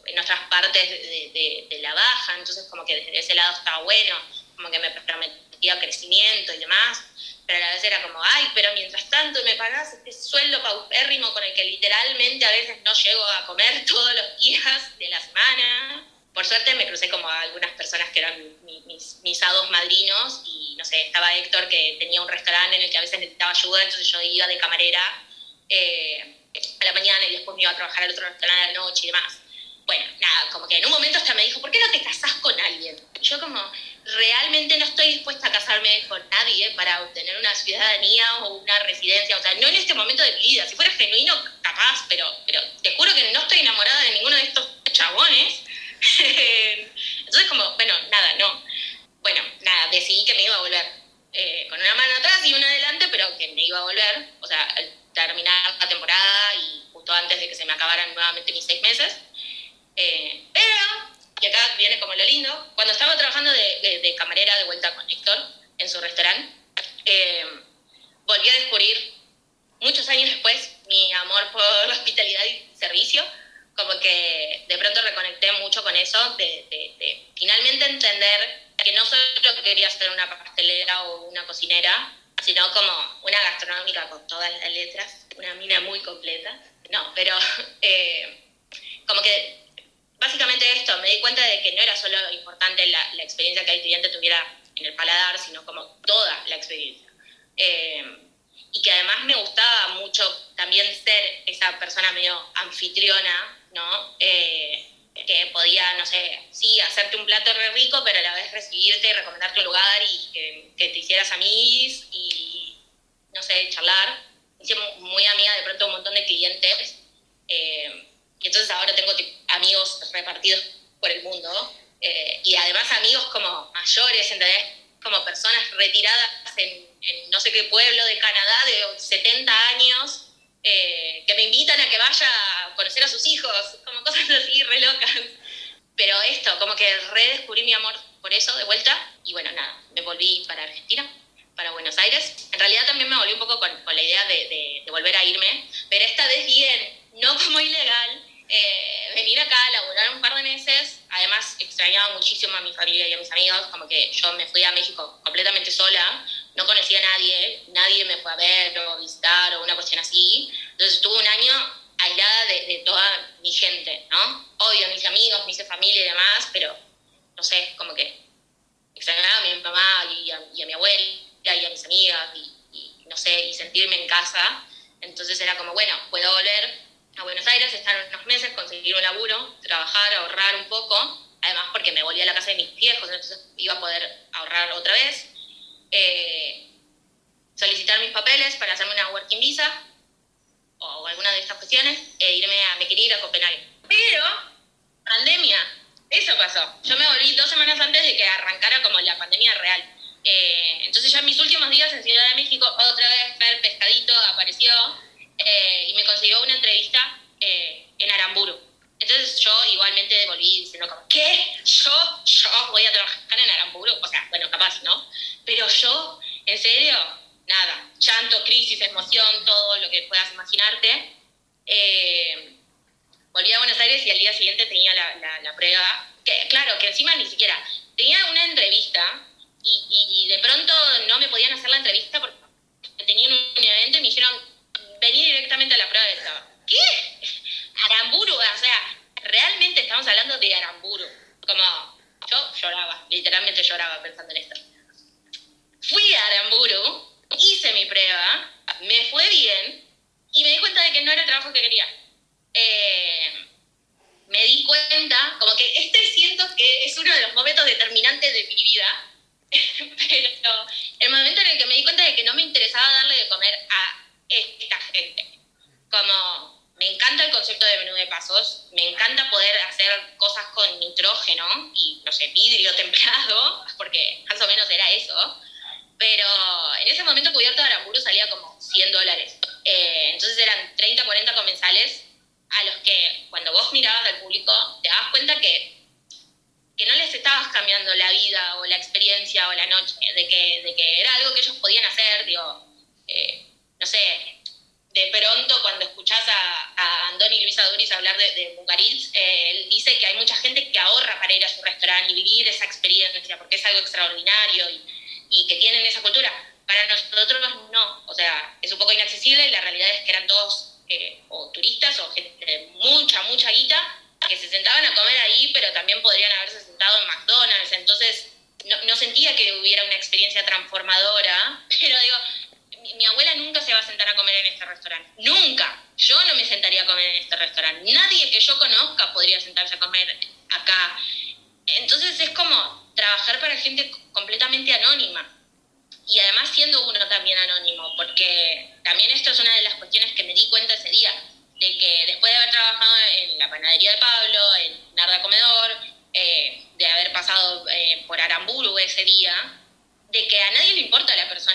en otras partes de, la baja, entonces como que desde ese lado estaba bueno, como que me prometía crecimiento y demás pero a la vez era como, ay, pero mientras tanto me pagás este sueldo paupérrimo con el que literalmente a veces no llego a comer todos los días de la semana. Por suerte me crucé como a algunas personas que eran mis, mis hados madrinos y no sé, estaba Héctor que tenía un restaurante en el que a veces necesitaba ayuda, entonces yo iba de camarera eh, a la mañana y después me iba a trabajar al otro restaurante a la noche y demás. Bueno, nada, como que en un momento hasta me dijo, ¿por qué no te casás con alguien? Y yo como, realmente no estoy dispuesta a casarme con nadie para obtener una ciudadanía o una residencia, o sea, no en este momento de mi vida, si fuera genuino, capaz, pero, pero te juro que no estoy enamorada de ninguno de estos chabones. Entonces, como, bueno, nada, no. Bueno, nada, decidí que me iba a volver eh, con una mano atrás y una adelante, pero que me iba a volver, o sea, al terminar la temporada y justo antes de que se me acabaran nuevamente mis seis meses. Eh, pero, y acá viene como lo lindo, cuando estaba trabajando de, camarera de vuelta con Héctor en su restaurante, eh, volví a descubrir muchos años después mi amor por la hospitalidad y servicio, como que de pronto reconecté mucho con eso, de, de finalmente entender que no solo quería ser una pastelera o una cocinera, sino como una gastronómica con todas las letras, una mina muy completa. No, pero eh, como que básicamente esto, me di cuenta de que no era solo importante la, experiencia que el cliente tuviera en el paladar, sino como toda la experiencia. Eh, y que además me gustaba mucho también ser esa persona medio anfitriona, ¿no? Eh, que podía, no sé, sí, hacerte un plato rico, pero a la vez recibirte y recomendarte un lugar y que, te hicieras amigos y, no sé, charlar. hice muy amiga de pronto un montón de clientes. Eh, y entonces ahora tengo amigos repartidos por el mundo. Eh, y además amigos como mayores, ¿entendés? Como personas retiradas en, en no sé qué pueblo de Canadá de 70 años eh, que me invitan a que vaya a conocer a sus hijos, como cosas así re locas. Pero esto, como que redescubrí mi amor por eso de vuelta y bueno, nada, me volví para Argentina, para Buenos Aires. En realidad también me volví un poco con, con la idea de, de, volver a irme, pero esta vez bien, no como ilegal, eh, venir acá a laburar un par de meses. Además, extrañaba muchísimo a mi familia y a mis amigos, como que yo me fui a México completamente sola, no conocía a nadie, nadie me fue a ver o visitar o una cuestión así. Entonces estuve un año aislada de, toda mi gente, ¿no? Obvio, mis amigos, mis familia y demás, pero no sé, como que extrañaba a mi mamá y a, mi abuela y a mis amigas y, y, no sé, y sentirme en casa. Entonces era como, bueno, puedo volver a Buenos Aires, estar unos meses, conseguir un laburo, trabajar, ahorrar un poco, además porque me volví a la casa de mis viejos, entonces iba a poder ahorrar otra vez eh, solicitar mis papeles para hacerme una working visa o alguna de estas cuestiones e irme a, me quería ir a Copenhague. Pero, pandemia, eso pasó. Yo me volví dos semanas antes de que arrancara como la pandemia real. Eh, entonces ya en mis últimos días en Ciudad de México, otra vez Fer Pescadito apareció eh, y me consiguió una entrevista en Aramburu. Entonces yo igualmente volví diciendo como, ¿qué? ¿Yo? ¿Yo voy a trabajar en Aramburu? O sea, bueno, capaz, ¿no? Pero yo, ¿en serio? Nada, llanto, crisis, emoción, todo lo que puedas imaginarte. Eh, volví a Buenos Aires y al día siguiente tenía la, la, prueba, que claro, que encima ni siquiera, tenía una entrevista y, y, de pronto no me podían hacer la entrevista porque tenían un evento y me dijeron, vení directamente a la prueba de estaba. ¿Qué? Aramburu, o sea, realmente estamos hablando de Aramburu. Como yo lloraba, literalmente lloraba pensando en esto. Fui a Aramburu, hice mi prueba, me fue bien y me di cuenta de que no era el trabajo que quería. Eh, me di cuenta, como que este siento que es uno de los momentos determinantes de mi vida, pero el momento en el que me di cuenta de que no me interesaba darle de comer a esta gente. Como me encanta el concepto de menú de pasos, me encanta poder hacer cosas con nitrógeno y, no sé, vidrio templado, porque más o menos era eso pero en ese momento cubierto de Aramburu salía como 100 dólares. Eh, entonces eran 30, 40 comensales a los que cuando vos mirabas al público te dabas cuenta que, que no les estabas cambiando la vida o la experiencia o la noche, de que, de que era algo que ellos podían hacer, digo, eh, no sé, de pronto cuando escuchás a, a Andoni Luisa Duris hablar de, de eh, él dice que hay mucha gente que ahorra para ir a su restaurante y vivir esa experiencia, porque es algo extraordinario y, y que tienen esa cultura. Para nosotros no, o sea, es un poco inaccesible la realidad es que eran todos eh, o turistas o gente de mucha, mucha guita que se sentaban a comer ahí, pero también podrían haberse sentado en McDonald's, entonces no, no sentía que hubiera una experiencia transformadora, pero digo, mi, abuela nunca se va a sentar a comer en este restaurante, nunca, yo no me sentaría a comer en este restaurante, nadie que yo conozca podría sentarse a comer acá, entonces es como trabajar para gente completamente anónima. Y además siendo uno también anónimo, porque también esto es una de las cuestiones que me di cuenta ese día, de que después de haber trabajado en la panadería de Pablo, en Narda Comedor, eh, de haber pasado eh, por Aramburu ese día, de que a nadie le importa la persona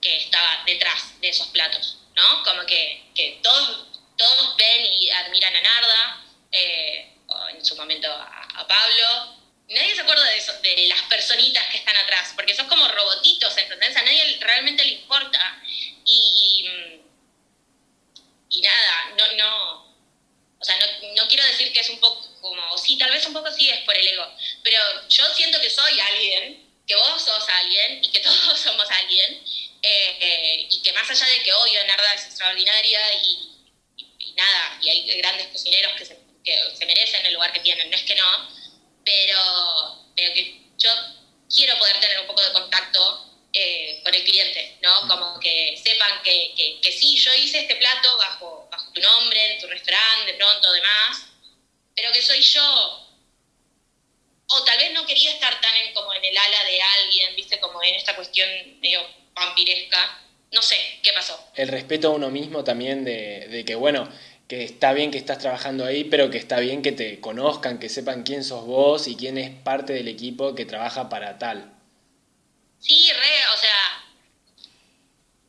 que estaba detrás de esos platos, ¿no? Como que, que todos, todos ven y admiran a Narda, eh, o en su momento a, a Pablo, nadie se acuerda de, eso, de las personitas que están atrás, porque son como robotitos, ¿entendés? A nadie realmente le importa. Y, y, nada, no, no, o sea, no, no, quiero decir que es un poco como, sí, tal vez un poco sí es por el ego, pero yo siento que soy alguien, que vos sos alguien y que todos somos alguien, eh, y que más allá de que obvio Narda es extraordinaria y, y, nada, y hay grandes cocineros que se, que se merecen el lugar que tienen, no es que no, pero, que yo quiero poder tener un poco de contacto eh, con el cliente, ¿no? Mm. Como que sepan que, que, sí, yo hice este plato bajo, bajo tu nombre, en tu restaurante, de pronto, demás, pero que soy yo. O tal vez no quería estar tan en, como en el ala de alguien, viste, como en esta cuestión medio vampiresca. No sé, ¿qué pasó? El respeto a uno mismo también de, de que, bueno, que está bien que estás trabajando ahí, pero que está bien que te conozcan, que sepan quién sos vos y quién es parte del equipo que trabaja para tal. Sí, re, o sea,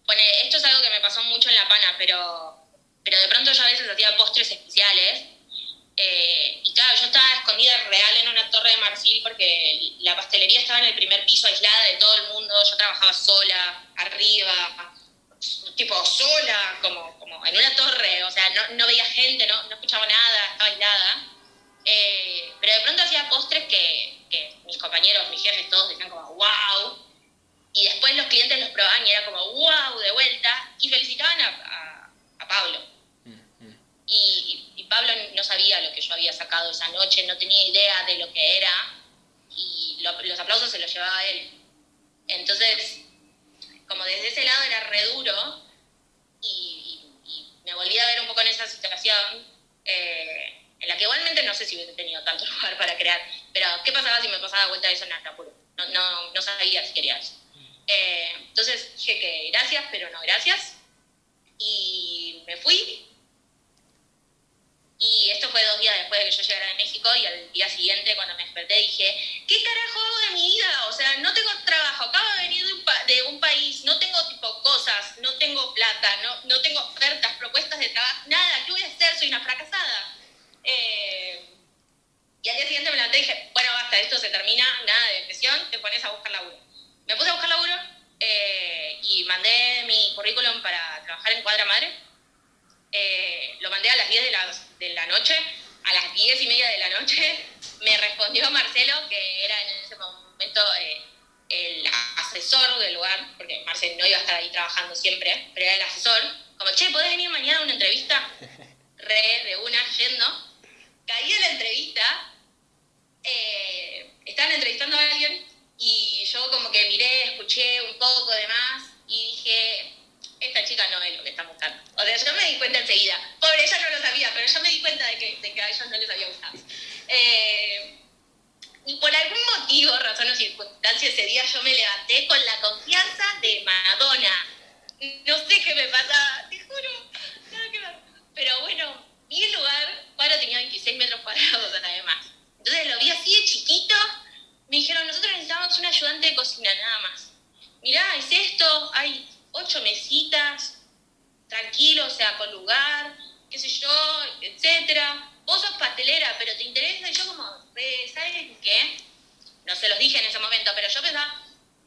bueno, esto es algo que me pasó mucho en La Pana, pero, pero de pronto yo a veces hacía postres especiales. Eh, y claro, yo estaba escondida real en una torre de marfil porque la pastelería estaba en el primer piso aislada de todo el mundo, yo trabajaba sola, arriba, tipo sola, como, como en una torre, o sea, no, no veía gente, no, no, escuchaba nada, estaba aislada. Eh, pero de pronto hacía postres que, que, mis compañeros, mis jefes, todos decían como, wow. Y después los clientes los probaban y era como, wow, de vuelta. Y felicitaban a, a, Pablo. Y, y, Pablo no sabía lo que yo había sacado esa noche, no tenía idea de lo que era. Y los aplausos se los llevaba él. Entonces, como desde ese lado era re duro y, me volví a ver un poco en esa situación eh, en la que igualmente no sé si hubiese tenido tanto lugar para crear, pero ¿qué pasaba si me pasaba vuelta eso en Atapuro? No, no, no sabía si quería eso. Eh, entonces dije que gracias, pero no gracias. Y me fui y esto fue dos días después de que yo llegara de México y al día siguiente cuando me desperté dije, ¿qué carajo hago de mi vida? O sea, no tengo trabajo, acabo de venir de un, de un país, no tengo tipo cosas, no tengo plata, no, no tengo ofertas, propuestas de trabajo, nada, ¿qué voy a hacer? Soy una fracasada. Eh, y al día siguiente me levanté y dije, bueno, basta, esto se termina, nada de depresión, te pones a buscar laburo. Me puse a buscar laburo eh, y mandé mi currículum para trabajar en Cuadra Madre eh, lo mandé a las 10 de la, de la noche, a las 10 y media de la noche me respondió Marcelo, que era en ese momento eh, el asesor del lugar, porque Marcelo no iba a estar ahí trabajando siempre, pero era el asesor, como, che, ¿podés venir mañana a una entrevista? Re, de una, yendo. Caí en la entrevista, eh, estaban entrevistando a alguien y yo como que miré, escuché un poco de más y dije, esta chica no es lo que está buscando. O sea, yo me di cuenta enseguida. Pobre, ella no lo sabía, pero yo me di cuenta de que, a ellos no les había gustado. Eh, y por algún motivo, razón o circunstancia, ese día yo me levanté con la confianza de Madonna. No sé qué me pasa, te juro. Pero bueno, vi el lugar, Cuadro tenía 26 metros cuadrados además. Entonces lo vi así de chiquito. Me dijeron, nosotros necesitamos un ayudante de cocina, nada más. Mirá, es esto, hay ocho mesitas, tranquilo, o sea, con lugar, qué sé yo, etcétera. Vos sos pastelera, pero te interesa, y yo como, ¿sabes qué? No se los dije en ese momento, pero yo pensaba,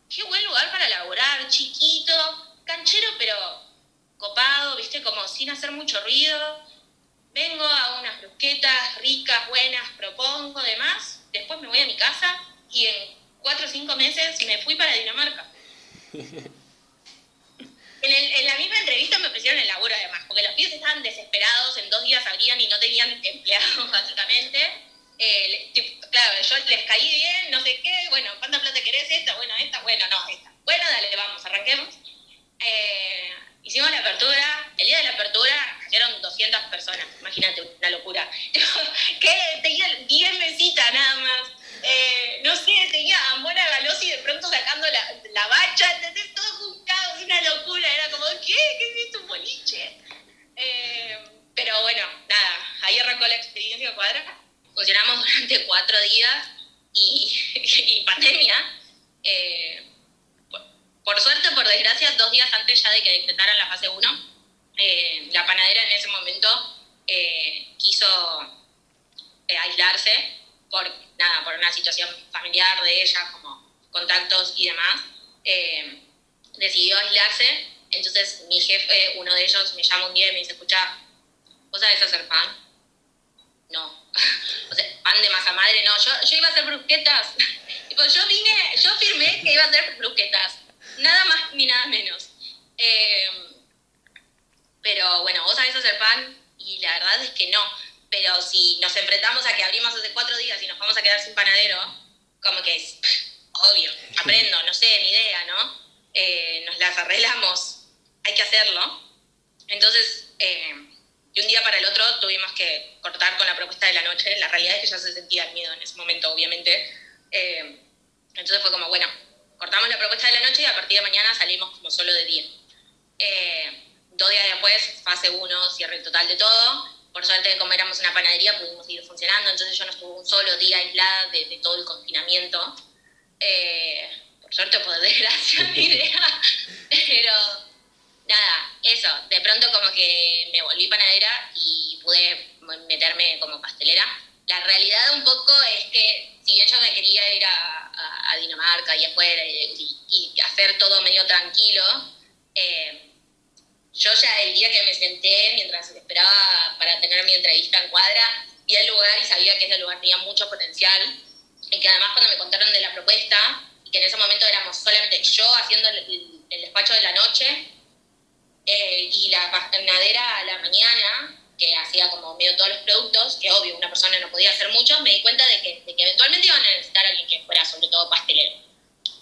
qué buen lugar para laborar, chiquito, canchero, pero copado, viste, como sin hacer mucho ruido. Vengo a unas brusquetas ricas, buenas, propongo, demás. Después me voy a mi casa y en cuatro o cinco meses me fui para Dinamarca. En, la misma entrevista me ofrecieron el laburo además, porque los pibes estaban desesperados, en dos días abrían y no tenían empleados básicamente. Eh, claro, yo les caí bien, no sé qué, bueno, ¿cuánta plata querés? Esta, bueno, esta, bueno, no, esta. Bueno, dale, vamos, arranquemos. Eh, hicimos la apertura, el día de la apertura cayeron 200 personas, imagínate, una locura. ¿Qué? Tenía 10 mesitas nada más. Eh, no sé, tenía a Mora Galosi de pronto sacando la, la bacha, ¿entendés? Bueno, nada, ahí arrancó la experiencia cuadra. Funcionamos durante cuatro días y, pandemia. Eh, por, suerte, por desgracia, dos días antes ya de que decretaran la fase 1, la panadera en ese momento quiso aislarse por, nada, por una situación familiar de ella, como contactos y demás, eh, decidió aislarse. Entonces mi jefe, uno de ellos, me llama un día y me dice, escucha, ¿vos sabés hacer pan? No. o sea, pan de masa madre, no. Yo, yo iba a hacer brusquetas. pues yo vine, yo firmé que iba a hacer brusquetas. Nada más ni nada menos. Eh, pero bueno, vos sabés hacer pan y la verdad es que no. Pero si nos enfrentamos a que abrimos hace cuatro días y nos vamos a quedar sin panadero, como que es obvio, aprendo, no sé, ni idea, ¿no? Eh, nos las arreglamos, hay que hacerlo. Entonces, eh, de un día para el otro tuvimos que cortar con la propuesta de la noche. La realidad es que ya se sentía el miedo en ese momento, obviamente. Eh, entonces fue como, bueno, cortamos la propuesta de la noche y a partir de mañana salimos como solo de día. dos días después, fase 1, cierre total de todo por suerte, como éramos una panadería, pudimos seguir funcionando, entonces yo no estuve un solo día aislada de, todo el confinamiento. Eh, por suerte por desgracia, ni idea. Pero nada, eso, de pronto como que me volví panadera y pude meterme como pastelera. La realidad un poco es que si bien yo me quería ir a, Dinamarca y afuera y, hacer todo medio tranquilo, eh, yo ya el día que me senté, mientras esperaba para tener mi entrevista en cuadra, vi el lugar y sabía que ese lugar tenía mucho potencial. Y que además cuando me contaron de la propuesta, y que en ese momento éramos solamente yo haciendo el, despacho de la noche eh, y la panadera a la mañana, que hacía como medio todos los productos, que obvio una persona no podía hacer mucho, me di cuenta de que, de que eventualmente iban a necesitar a alguien que fuera sobre todo pastelero.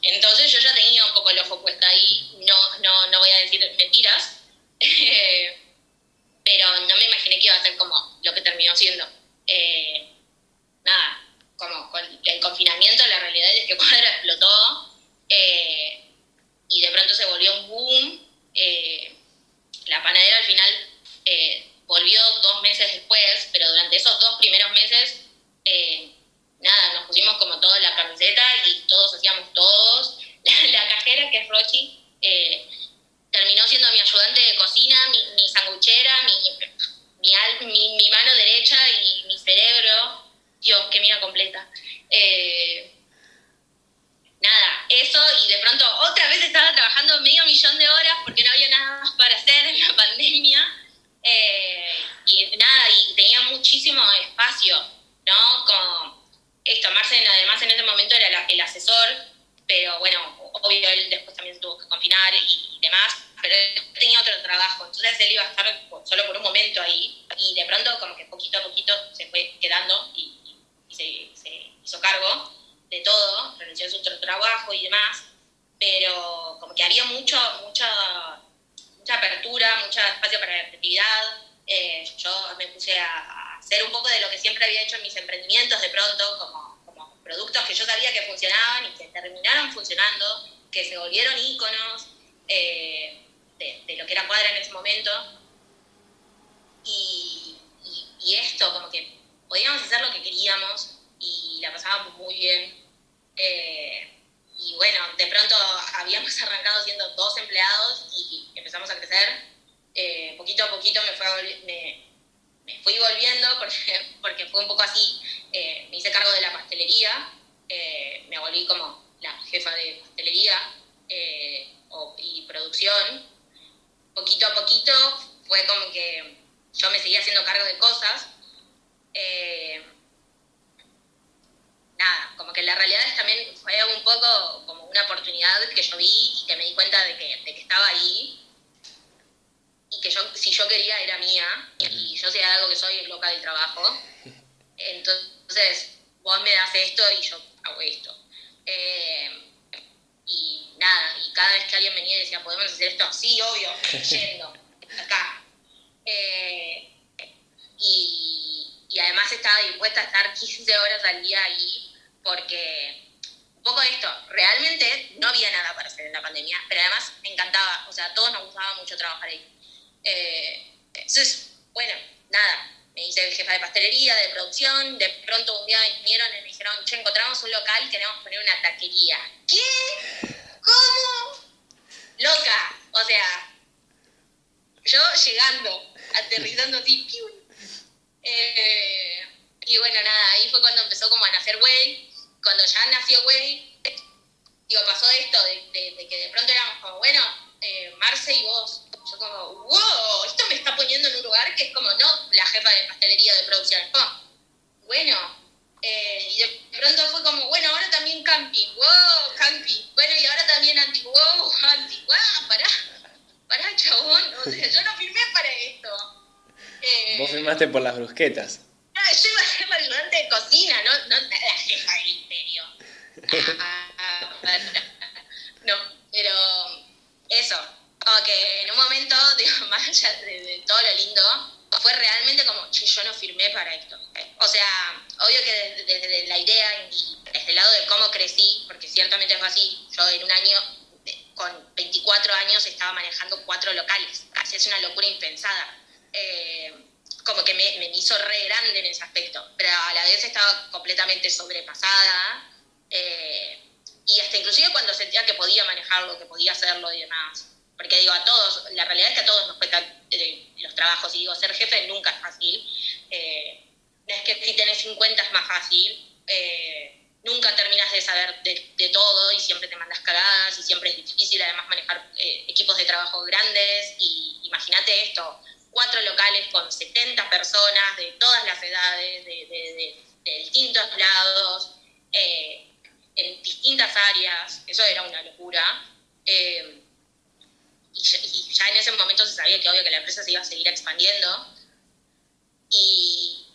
Entonces yo ya tenía un poco el ojo puesto ahí, no, no, no voy a decir mentiras, pero no me imaginé que iba a ser como lo que terminó siendo. Das esto y yo hago esto. Eh, y nada, y cada vez que alguien venía y decía, ¿podemos hacer esto? Sí, obvio, yendo, acá. Eh, y, y, además estaba dispuesta a estar 15 horas al día ahí, porque un poco esto, realmente no había nada para hacer en la pandemia, pero además me encantaba, o sea, a todos nos gustaba mucho trabajar ahí. Eh, entonces, bueno, nada, me el jefa de pastelería, de producción, de pronto un día vinieron y me dijeron, che, encontramos un local, queremos poner una taquería. ¿Qué? ¿Cómo? Loca, o sea, yo llegando, aterrizando así, eh, y bueno, nada, ahí fue cuando empezó como a nacer Way. Cuando ya nació Way, digo, pasó esto de, de, que de pronto éramos como, bueno, eh, Marce y vos. Yo como, wow, esto me está poniendo en un lugar que es como, no, la jefa de pastelería de producción. bueno, eh, y de pronto fue como, bueno, ahora también Campi, wow, Campi, bueno, y ahora también Anti, wow, Anti, wow, pará, pará, chabón, o sea, yo no firmé para esto. Eh, Vos firmaste por las brusquetas. No, yo iba a ser ayudante de cocina, no, no la jefa del imperio. Ah, ah, ah, no, pero eso, como que en un momento, digo, más allá de todo lo lindo, fue realmente como, yo no firmé para esto. O sea, obvio que desde, la idea y desde el lado de cómo crecí, porque ciertamente es así, yo en un año, con 24 años, estaba manejando cuatro locales. Casi es una locura impensada. Eh, como que me, me, hizo re grande en ese aspecto, pero a la vez estaba completamente sobrepasada. Eh, y hasta inclusive cuando sentía que podía manejarlo, que podía hacerlo y demás. Porque digo, a todos, la realidad es que a todos nos cuesta eh, los trabajos, y digo, ser jefe nunca es fácil. Eh, no es que si tenés 50 es más fácil. Eh, nunca terminas de saber de, todo y siempre te mandas cagadas y siempre es difícil además manejar equipos de trabajo grandes. Y imagínate esto, cuatro locales con 70 personas de todas las edades, de, distintos lados, en distintas áreas. Eso era una locura ya, en ese momento se sabía que obvio que la empresa se iba a seguir expandiendo. Y,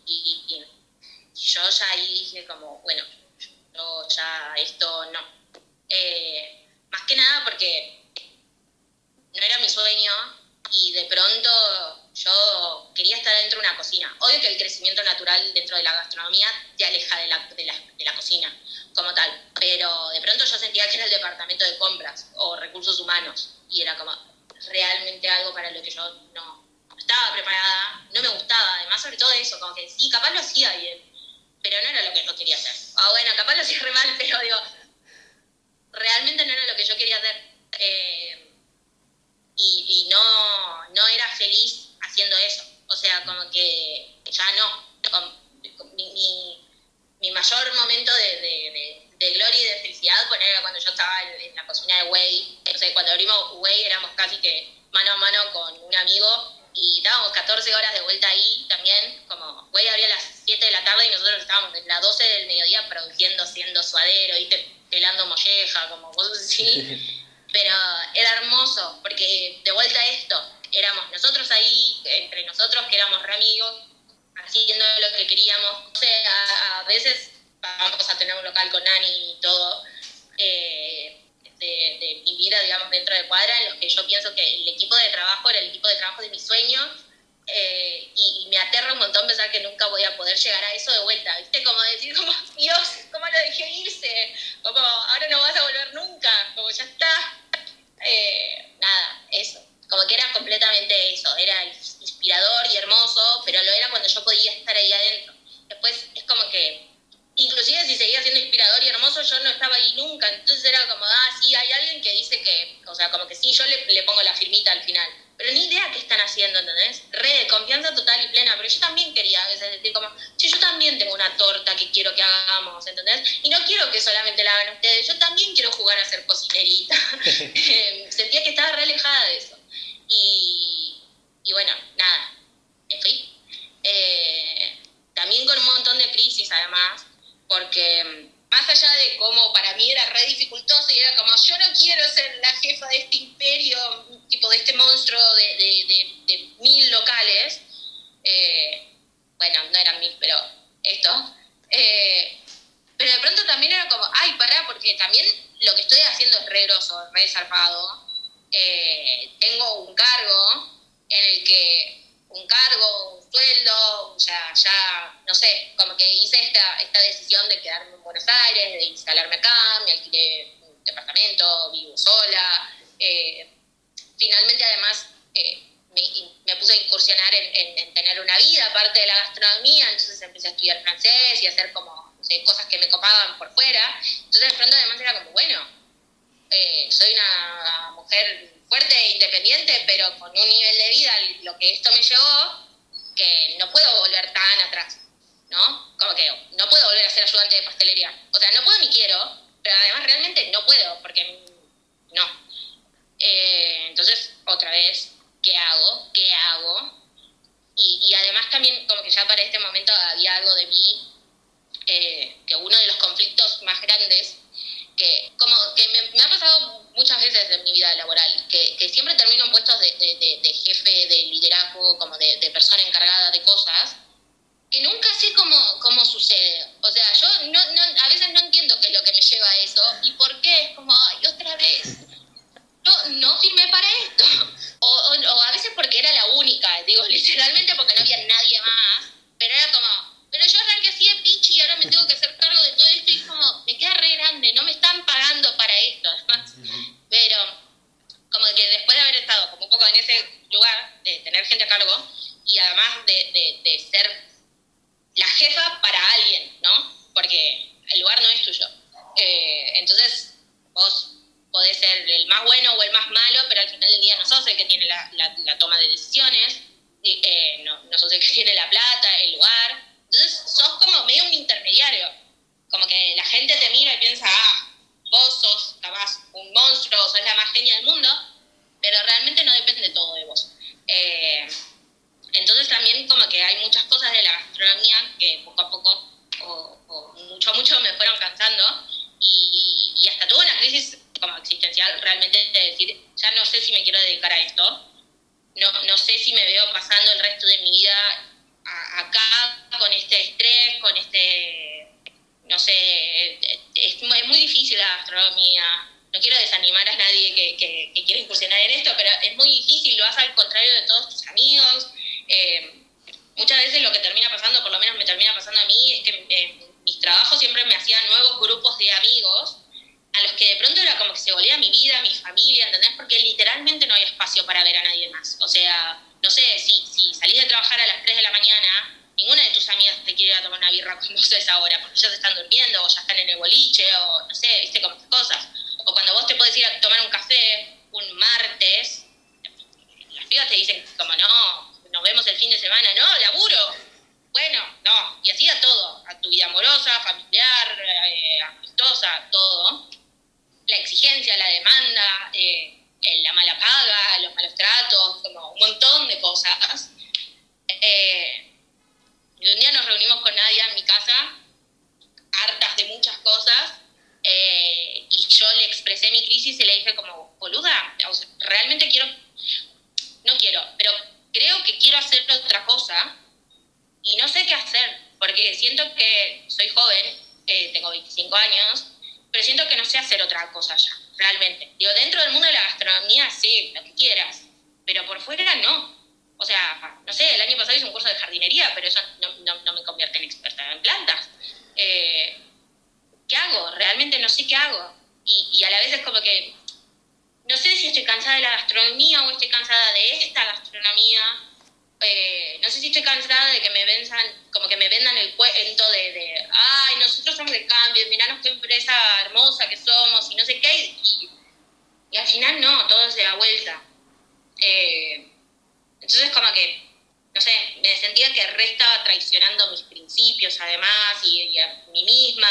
yo ya ahí dije como, bueno, yo ya esto no. Eh, más que nada porque no era mi sueño y de pronto yo quería estar dentro de una cocina. Obvio que el crecimiento natural dentro de la gastronomía te aleja de la, de la, de la cocina como tal, pero de pronto yo sentía que era el departamento de compras o recursos humanos y era como realmente algo para lo que yo no estaba preparada, no me gustaba, además sobre todo eso, como que sí, capaz lo hacía bien, pero no era lo que yo quería hacer. O bueno, capaz lo hacía re mal, pero digo, realmente no era lo que yo quería hacer. Eh, y, no, no era feliz haciendo eso. O sea, como que ya no. Mi, mi, mayor momento de de gloria y de felicidad poner era cuando yo estaba en, la cocina de Way. O sea, cuando abrimos Way éramos casi que mano a mano con un amigo y estábamos 14 horas de vuelta ahí también, como Way abría a las 7 de la tarde y nosotros estábamos desde las 12 del mediodía produciendo, siendo suadero, ¿viste? pelando molleja, como cosas así. Pero era hermoso, porque de vuelta a esto, éramos nosotros ahí, entre nosotros que éramos re amigos, haciendo lo que queríamos. O sea, a veces vamos a tener un local con Nani y todo, eh, de, mi vida, digamos, dentro de Cuadra, en los que yo pienso que el equipo de trabajo era el equipo de trabajo de mis sueños, eh, y, me aterra un montón pensar que nunca voy a poder llegar a eso de vuelta, ¿viste? Como decir, como, Dios, ¿cómo lo dejé irse? Como, ahora no vas a volver nunca, como ya está. Eh, nada, eso. Como que era completamente eso, era inspirador y hermoso, pero lo era cuando yo podía estar ahí adentro. Después es como que inclusive si seguía siendo inspirador y hermoso, yo no estaba ahí nunca. Entonces era como, ah, sí, hay alguien que dice que, o sea, como que sí, yo le, pongo la firmita al final. Pero ni idea qué están haciendo, ¿entendés? Re de confianza total y plena. Pero yo también quería a veces decir como, sí, yo también tengo una torta que quiero que hagamos, ¿entendés? Y no quiero que solamente la hagan ustedes, yo también quiero jugar a ser cocinerita. Eh, sentía que estaba re alejada de eso. Y, y bueno, nada, me fui. Eh, también con un montón de crisis además, porque mm, más allá de cómo para mí era re dificultoso y era como, yo no quiero ser la jefa de este imperio, tipo de este monstruo de, mil locales, eh, bueno, no eran mil, pero esto, eh, pero de pronto también era como, ay, pará, porque también lo que estoy haciendo es re grosso, re zarpado, eh, tengo un cargo en el que un cargo, sueldo, sea, ya, no sé, como que hice esta, esta decisión de quedarme en Buenos Aires, de instalarme acá, me alquilé un departamento, vivo sola. Eh, finalmente, además, eh, me, puse a incursionar en, tener una vida aparte de la gastronomía, entonces empecé a estudiar francés y hacer como cosas que me copaban por fuera. Entonces, de pronto, además, era como, bueno, eh, soy una mujer fuerte e independiente, pero con un nivel de vida, lo que esto me llevó, que no puedo volver tan atrás, ¿no? Como porque no puedo volver a ser ayudante de pastelería. O sea, no puedo ni quiero, pero además realmente no puedo, porque no. Eh, entonces, otra vez, ¿qué hago? ¿Qué hago? Y, además también como que ya para este momento había algo de mí, eh, que uno de los conflictos más grandes, que como que me, ha pasado muchas veces en mi vida laboral, que, siempre termino en puestos de, jefe, de liderazgo, como de, persona encargada de cosas, que nunca sé cómo, cómo sucede. O sea, yo no, a veces no entiendo qué es lo que me lleva a eso y por qué. Es como, ay, otra vez. Yo no firmé para esto. O, o, a veces porque era la única, digo, literalmente porque no había nadie más. Pero era como, pero yo arranqué así de pichi y ahora me tengo que hacer cargo de todo esto y es como, me queda re grande, no me están pagando para esto, además. Pero como que después de haber estado como un poco en ese lugar, de tener gente a cargo, y además de, de ser la jefa para alguien, ¿no? Porque el lugar no es tuyo. Eh, entonces, vos podés ser el más bueno o el más malo, pero al final del día no sos el que tiene la, la, toma de decisiones, eh, no, no sos el que tiene la plata, el lugar. Entonces, sos como medio un intermediario. Como que la gente te mira y piensa, ah, vos sos capaz un monstruo, sos la más genia del mundo, pero realmente no depende todo de vos. Eh, entonces también como que hay muchas cosas de la gastronomía que poco a poco o, mucho a mucho me fueron cansando y, y, hasta tuve una crisis como existencial realmente de decir, no sé si me quiero dedicar a esto, no, no sé si me veo pasando el resto de mi vida acá con este estrés, con este, no sé, es, muy difícil la gastronomía, no quiero desanimar a nadie que, quiera incursionar en esto, pero es muy difícil, lo vas al contrario de todos tus amigos, eh, muchas veces lo que termina pasando, por lo menos me termina pasando a mí, es que eh, mis trabajos siempre me hacían nuevos grupos de amigos a los que de pronto era como que se volvía mi vida, mi familia, ¿entendés? Porque literalmente no había espacio para ver a nadie más. O sea, no sé, si, salís de trabajar a las 3 de la mañana, ninguna de tus amigas te quiere ir a tomar una birra vos a esa hora, porque ya se están durmiendo, o ya están en el boliche, o no sé, viste, como estas cosas. O cuando vos te podés ir a tomar un café un martes, las pibas te dicen como no, nos vemos el fin de semana, no, laburo. Bueno, no, y así a todo, a tu vida amorosa, familiar, eh, amistosa, todo. La exigencia, la demanda, eh, la mala paga, los malos tratos, como un montón de cosas. Eh, y un día nos reunimos con Nadia en mi casa, hartas de muchas cosas, y yo le expresé mi crisis y le dije como, boluda, realmente quiero, no quiero, pero creo que quiero hacer otra cosa y no sé qué hacer, porque siento que soy joven, eh, tengo 25 años, pero siento que no sé hacer otra cosa ya, realmente. Digo, dentro del mundo de la gastronomía, sí, lo que quieras, pero por fuera no. O sea, no sé, el año pasado hice un curso de jardinería, pero eso no, me convierte en experta en plantas. Eh, ¿Qué hago? Realmente no sé qué hago. Y a la vez es como que no sé si estoy cansada de la gastronomía o estoy cansada de esta gastronomía. Eh, no sé si estoy cansada de que me vendan, como que me vendan el cuento de, de ay, nosotros somos de cambio, miranos qué empresa hermosa que somos y no sé qué. Y, al final no, todo se da vuelta. Eh, entonces como que, no sé, me sentía que re estaba traicionando mis principios además y, a mí misma,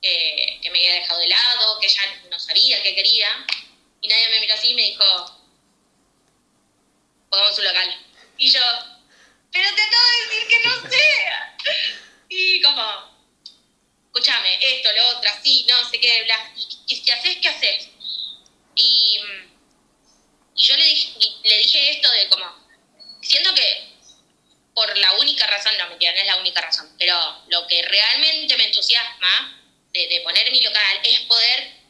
eh, que me había dejado de lado, que ya no sabía qué quería. Y nadie me miró así y me dijo, pongamos un local. Y yo, pero te acabo de decir que no sea. Y como, escúchame, esto, lo otro, así, no sé qué, bla. Y, si haces, ¿qué haces? Y, y yo le dije, le dije esto de como, siento que por la única razón, no mentira, no es la única razón, pero lo que realmente me entusiasma de, de poner mi local es poder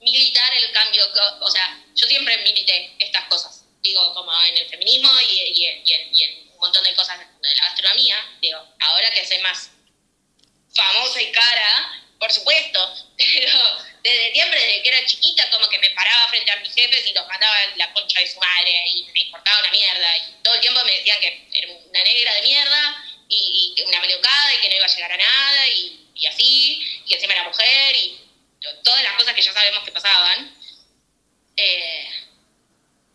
militar el cambio, o sea, yo siempre milité estas cosas, digo, como en el feminismo y, en, un montón de cosas de la gastronomía, digo, ahora que soy más famosa y cara, por supuesto, pero desde siempre, desde que era chiquita, como que me paraba frente a mis jefes y los mandaba la concha de su madre y me importaba una mierda y todo el tiempo me decían que era una negra de mierda y, una maleducada y que no iba a llegar a nada y, y así, y encima era mujer y todas las cosas que ya sabemos que pasaban. Eh,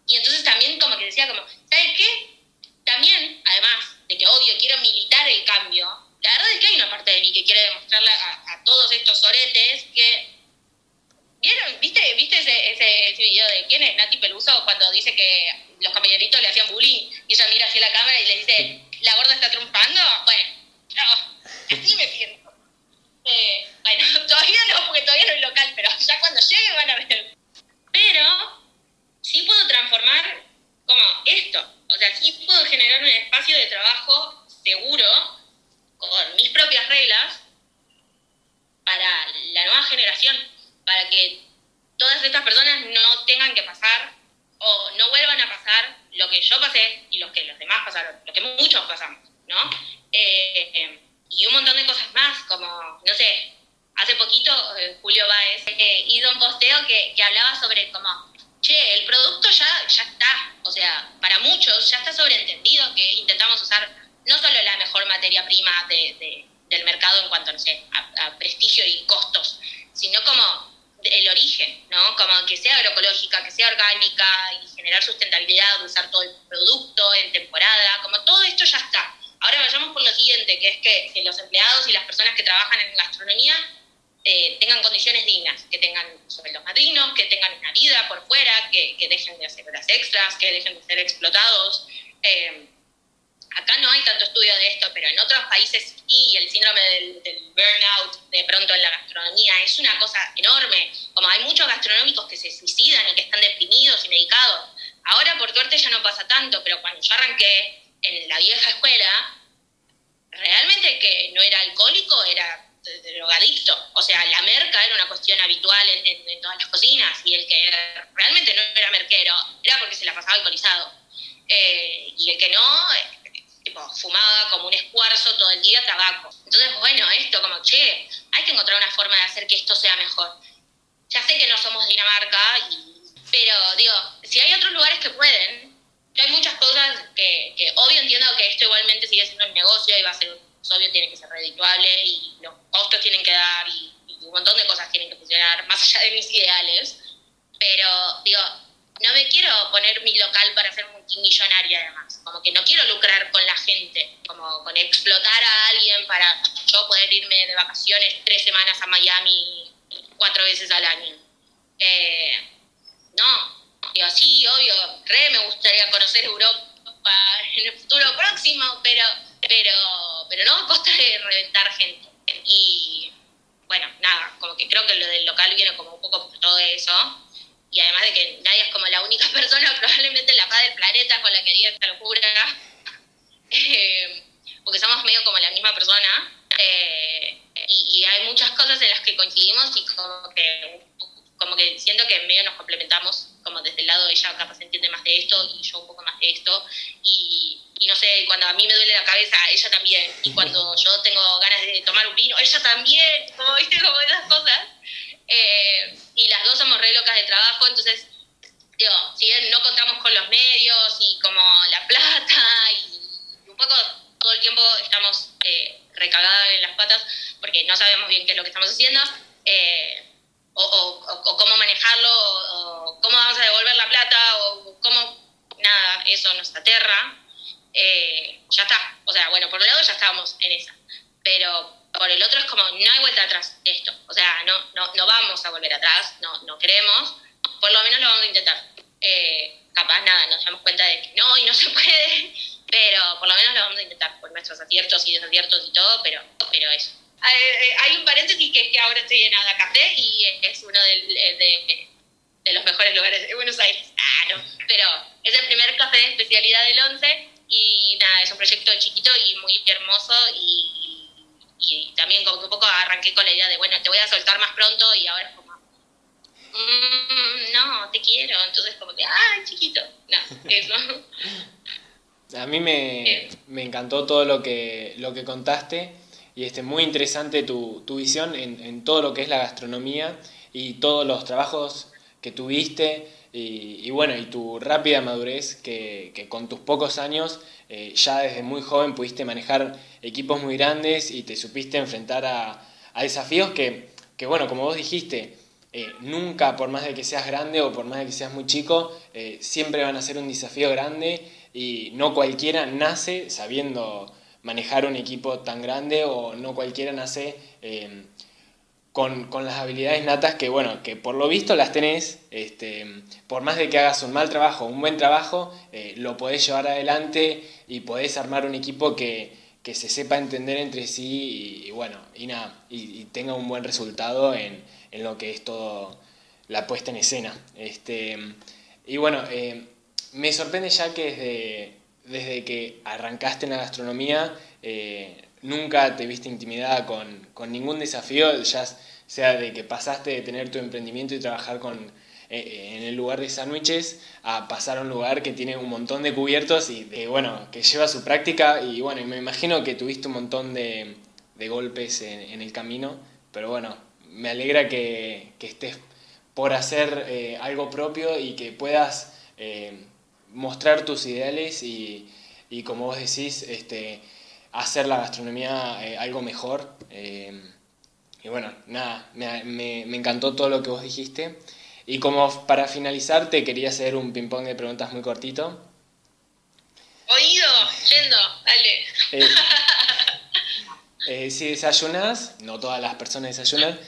y entonces también como que decía como, ¿sabes qué? También, además de que obvio quiero militar el cambio, la verdad es que hay una mostrarle a, todos estos soretes que... ¿Vieron? ¿Viste, ¿Viste ese, ese, video de quién es Nati Peluso cuando dice que los compañeritos le hacían bullying y ella mira hacia la cámara y le dice, ¿la gorda está triunfando? Bueno, no, así me siento. Eh, bueno, todavía no, porque todavía no es local, pero ya cuando llegue van a ver. Pero sí puedo transformar como esto. O sea, sí puedo generar un espacio de trabajo seguro, con mis propias reglas, para la nueva generación, para que todas estas personas no tengan que pasar o no vuelvan a pasar lo que yo pasé y lo que los demás pasaron, lo que muchos pasamos, ¿no? Eh, y un montón de cosas más, como, no sé, hace poquito eh, Julio Báez eh, hizo un posteo que, que hablaba sobre como che, el producto ya, ya está, o sea, para muchos ya está sobreentendido que intentamos usar no solo la mejor materia prima de, del mercado en cuanto, no sé, a, prestigio y costos, sino como el origen, ¿no? Como que sea agroecológica, que sea orgánica y generar sustentabilidad, usar todo el producto en temporada, como todo esto ya está. Ahora vayamos por lo siguiente, que es que, que los empleados y las personas que trabajan en gastronomía eh, tengan condiciones dignas, que tengan sueldos madrinos, que tengan una vida por fuera, que, dejen de hacer horas extras, que dejen de ser explotados. Eh, acá no hay tanto estudio de esto, pero en otros países sí, el síndrome del, burnout de pronto en la gastronomía es una cosa enorme. Como hay muchos gastronómicos que se suicidan y que están deprimidos y medicados. Ahora por suerte ya no pasa tanto, pero cuando yo arranqué en la vieja escuela, realmente que no era alcohólico era drogadicto. O sea, la merca era una cuestión habitual en, todas las cocinas y el que realmente no era merquero era porque se la pasaba alcoholizado. Eh, y el que no, eh, tipo, fumaba como un escuarzo todo el día tabaco. Entonces, bueno, esto como, che, hay que encontrar una forma de hacer que esto sea mejor. Ya sé que no somos Dinamarca, pero digo, si hay otros lugares que pueden, hay muchas cosas que, que obvio entiendo que esto igualmente sigue siendo un negocio y va a ser obvio tiene que ser redituable y los costos tienen que dar y, un montón de cosas tienen que funcionar más allá de mis ideales. Pero digo, no me quiero poner mi local para ser multimillonaria además. Como que no quiero lucrar con la gente, como con explotar a alguien para yo poder irme de vacaciones tres semanas a Miami cuatro veces al año. Eh, no, digo, sí, obvio, re me gustaría conocer Europa en el futuro próximo, pero, pero, pero no a costa de reventar gente. Y bueno, nada, como que creo que lo del local viene como un poco por todo eso. Y además de que nadie es como la única persona probablemente en la paz del planeta con la que haría esta locura. Eh, porque somos medio como la misma persona. Eh, y, y, hay muchas cosas en las que coincidimos y como que, como que siento que medio nos complementamos como desde el lado de ella capaz entiende más de esto y yo un poco más de esto. Y, y no sé, cuando a mí me duele la cabeza, ella también. Y cuando yo tengo ganas de tomar un vino, ella también. Como viste, como esas cosas. Eh, y las dos somos re locas de trabajo, entonces, digo, si bien no contamos con los medios y como la plata y un poco todo el tiempo estamos eh, recagadas en las patas porque no sabemos bien qué es lo que estamos haciendo. Eh, o, cómo manejarlo, o, cómo vamos a devolver la plata, o cómo, nada, eso nos aterra, eh, ya está. O sea, bueno, por un lado ya estábamos en esa, pero por el otro es como, no hay vuelta atrás de esto. O sea, no, no, no vamos a volver atrás, no, no queremos, por lo menos lo vamos a intentar. Eh, capaz nada, nos damos cuenta de que no y no se puede, pero por lo menos lo vamos a intentar, por nuestros aciertos y desaciertos y todo, pero, pero eso. Eh, hay un paréntesis que es que ahora estoy en Adacafé y es uno de, de, los mejores lugares de Buenos Aires. Ah, no. Pero es el primer café de especialidad del 11 y nada, es un proyecto chiquito y muy hermoso y, y, también como que un poco arranqué con la idea de, bueno, te voy a soltar más pronto y ahora es como, mm, no, te quiero. Entonces como que, ah, chiquito. No, eso. A mí me, me encantó todo lo que, lo que contaste y este, muy interesante tu, tu visión en, en, todo lo que es la gastronomía y todos los trabajos que tuviste y, bueno, y tu rápida madurez que, con tus pocos años eh, ya desde muy joven pudiste manejar equipos muy grandes y te supiste enfrentar a, a desafíos que, que, bueno, como vos dijiste, eh, nunca, por más de que seas grande o por más de que seas muy chico, eh, siempre van a ser un desafío grande y no cualquiera nace sabiendo manejar un equipo tan grande o no cualquiera nace eh, con, las habilidades natas que, bueno, que por lo visto las tenés, este, por más de que hagas un mal trabajo un buen trabajo, eh, lo podés llevar adelante y podés armar un equipo que, se sepa entender entre sí y, bueno, y nada, y, tenga un buen resultado en, lo que es todo la puesta en escena. Este, y bueno, eh, me sorprende ya que desde, desde que arrancaste en la gastronomía, eh, nunca te viste intimidada con, con, ningún desafío, ya sea de que pasaste de tener tu emprendimiento y trabajar con, eh, eh, en el lugar de sándwiches a pasar a un lugar que tiene un montón de cubiertos y que, bueno, que lleva su práctica. Y bueno, me imagino que tuviste un montón de, de golpes en, el camino, pero bueno, me alegra que, que estés por hacer algo propio y que puedas mostrar tus ideales y, y como vos decís, este, hacer la gastronomía eh, algo mejor. Eh, y bueno, nada, me, me, encantó todo lo que vos dijiste. Y como para finalizar, te quería hacer un ping-pong de preguntas muy cortito. Oído, yendo, dale. Eh, si desayunas, no todas las personas desayunan,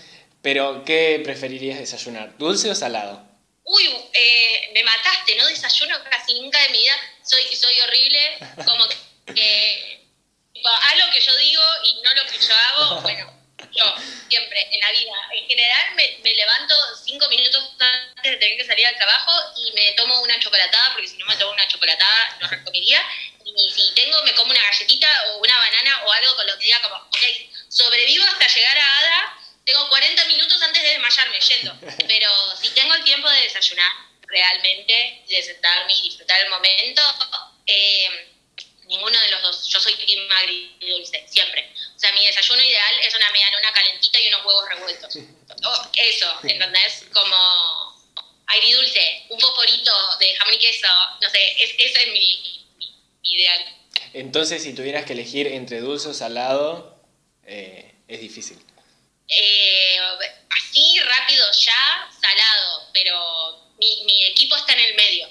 pero ¿qué preferirías desayunar? ¿Dulce o salado? uy, me mataste, no desayuno casi nunca de mi vida, soy, soy horrible, como que haz lo que yo digo y no lo que yo hago, bueno, yo siempre en la vida, en general me, me levanto cinco minutos antes de tener que salir al trabajo y me tomo una chocolatada, porque si no me tomo una chocolatada no recomería, y si tengo me como una galletita o una banana o algo con lo que diga como, ok, sobrevivo hasta llegar a Ada tengo 40 minutos antes de desmayarme yendo, pero si tengo el tiempo de desayunar realmente, de sentarme y disfrutar el momento, eh, ninguno de los dos. Yo soy team agridulce, siempre. O sea, mi desayuno ideal es una medianona calentita y unos huevos revueltos. eso, ¿entendés? Como agridulce, un fosforito de jamón y queso, no sé, es, ese es mi, ideal. Entonces, si tuvieras que elegir entre dulce o salado, eh, es difícil. Eh, así rápido ya, salado, pero mi, equipo está en el medio.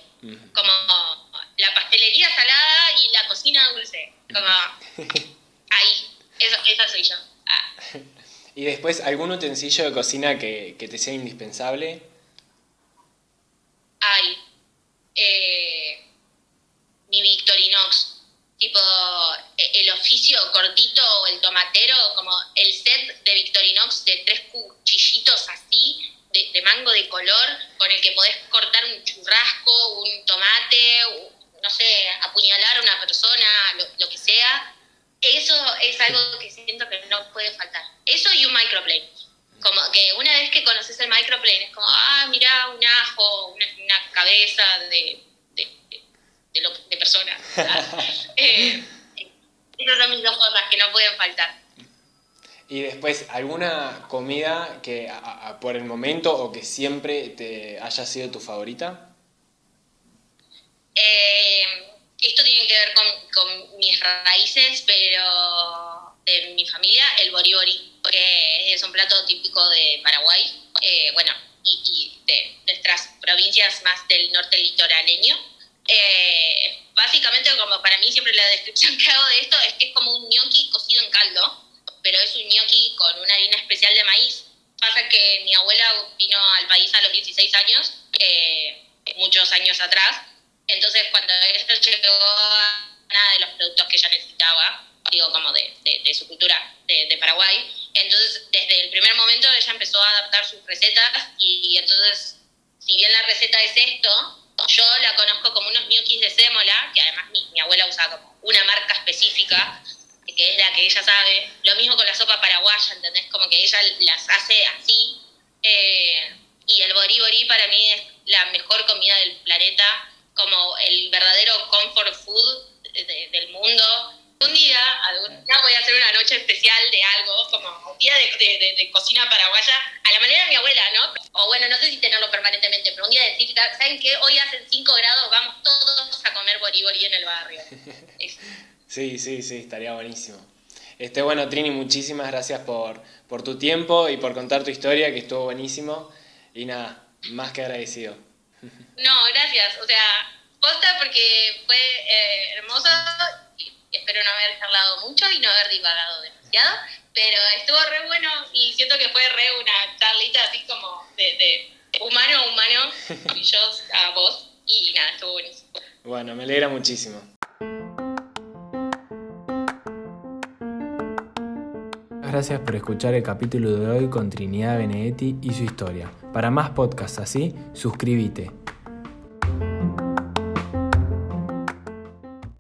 Como la pastelería salada y la cocina dulce. Como ahí, eso, esa soy yo. Ah. ¿Y después algún utensilio de cocina que, que te sea indispensable? Ay, eh, mi Victorinox tipo e, el oficio cortito o el tomatero, como el set de Victorinox de tres cuchillitos así, de, mango de color, con el que podés cortar un churrasco, un tomate, no sé, apuñalar a una persona, lo, que sea. Eso es algo que siento que no puede faltar. Eso y un microplane. Como que una vez que conoces el microplane, es como, ah, mira, un ajo, una cabeza de de, personas. eh, esas son mis dos cosas que no pueden faltar. Y después, ¿alguna comida que por el momento o que siempre te haya sido tu favorita? Eh, esto tiene que ver con, con, mis raíces, pero de mi familia, el bori porque es un plato típico de Paraguay, eh, bueno, y, y de nuestras provincias más del norte litoraleño. Eh, básicamente, como para mí siempre la descripción que hago de esto es que es como un gnocchi cocido en caldo, pero es un gnocchi con una harina especial de maíz. Pasa que mi abuela vino al país a los 16 años, eh, muchos años atrás, entonces cuando ella llegó nada de los productos que ella necesitaba, digo como de, de, su cultura de, Paraguay, entonces desde el primer momento ella empezó a adaptar sus recetas y entonces, si bien la receta es esto, yo la conozco como unos gnocchis de sémola, que además mi, abuela usa como una marca específica, que es la que ella sabe. Lo mismo con la sopa paraguaya, ¿entendés? Como que ella las hace así. Eh, y el bori bori para mí es la mejor comida del planeta, como el verdadero comfort food del mundo. Un día, algún día voy a hacer una noche especial de algo, como un día de, cocina paraguaya, a la manera de mi abuela, ¿no? O bueno, no sé si tenerlo permanentemente, pero un día decir, ¿saben qué? Hoy hacen 5 grados, vamos todos a comer boribori en el barrio. sí, sí, sí, estaría buenísimo. Este, bueno, Trini, muchísimas gracias por, por tu tiempo y por contar tu historia, que estuvo buenísimo. Y nada, más que agradecido. No, gracias. O sea, posta porque fue eh, hermoso espero no haber charlado mucho y no haber divagado demasiado, pero estuvo re bueno y siento que fue re una charlita así como de, humano a humano, y yo a vos, y nada, estuvo buenísimo. Bueno, me alegra muchísimo. Gracias por escuchar el capítulo de hoy con Trinidad Benedetti y su historia. Para más podcasts así, suscríbete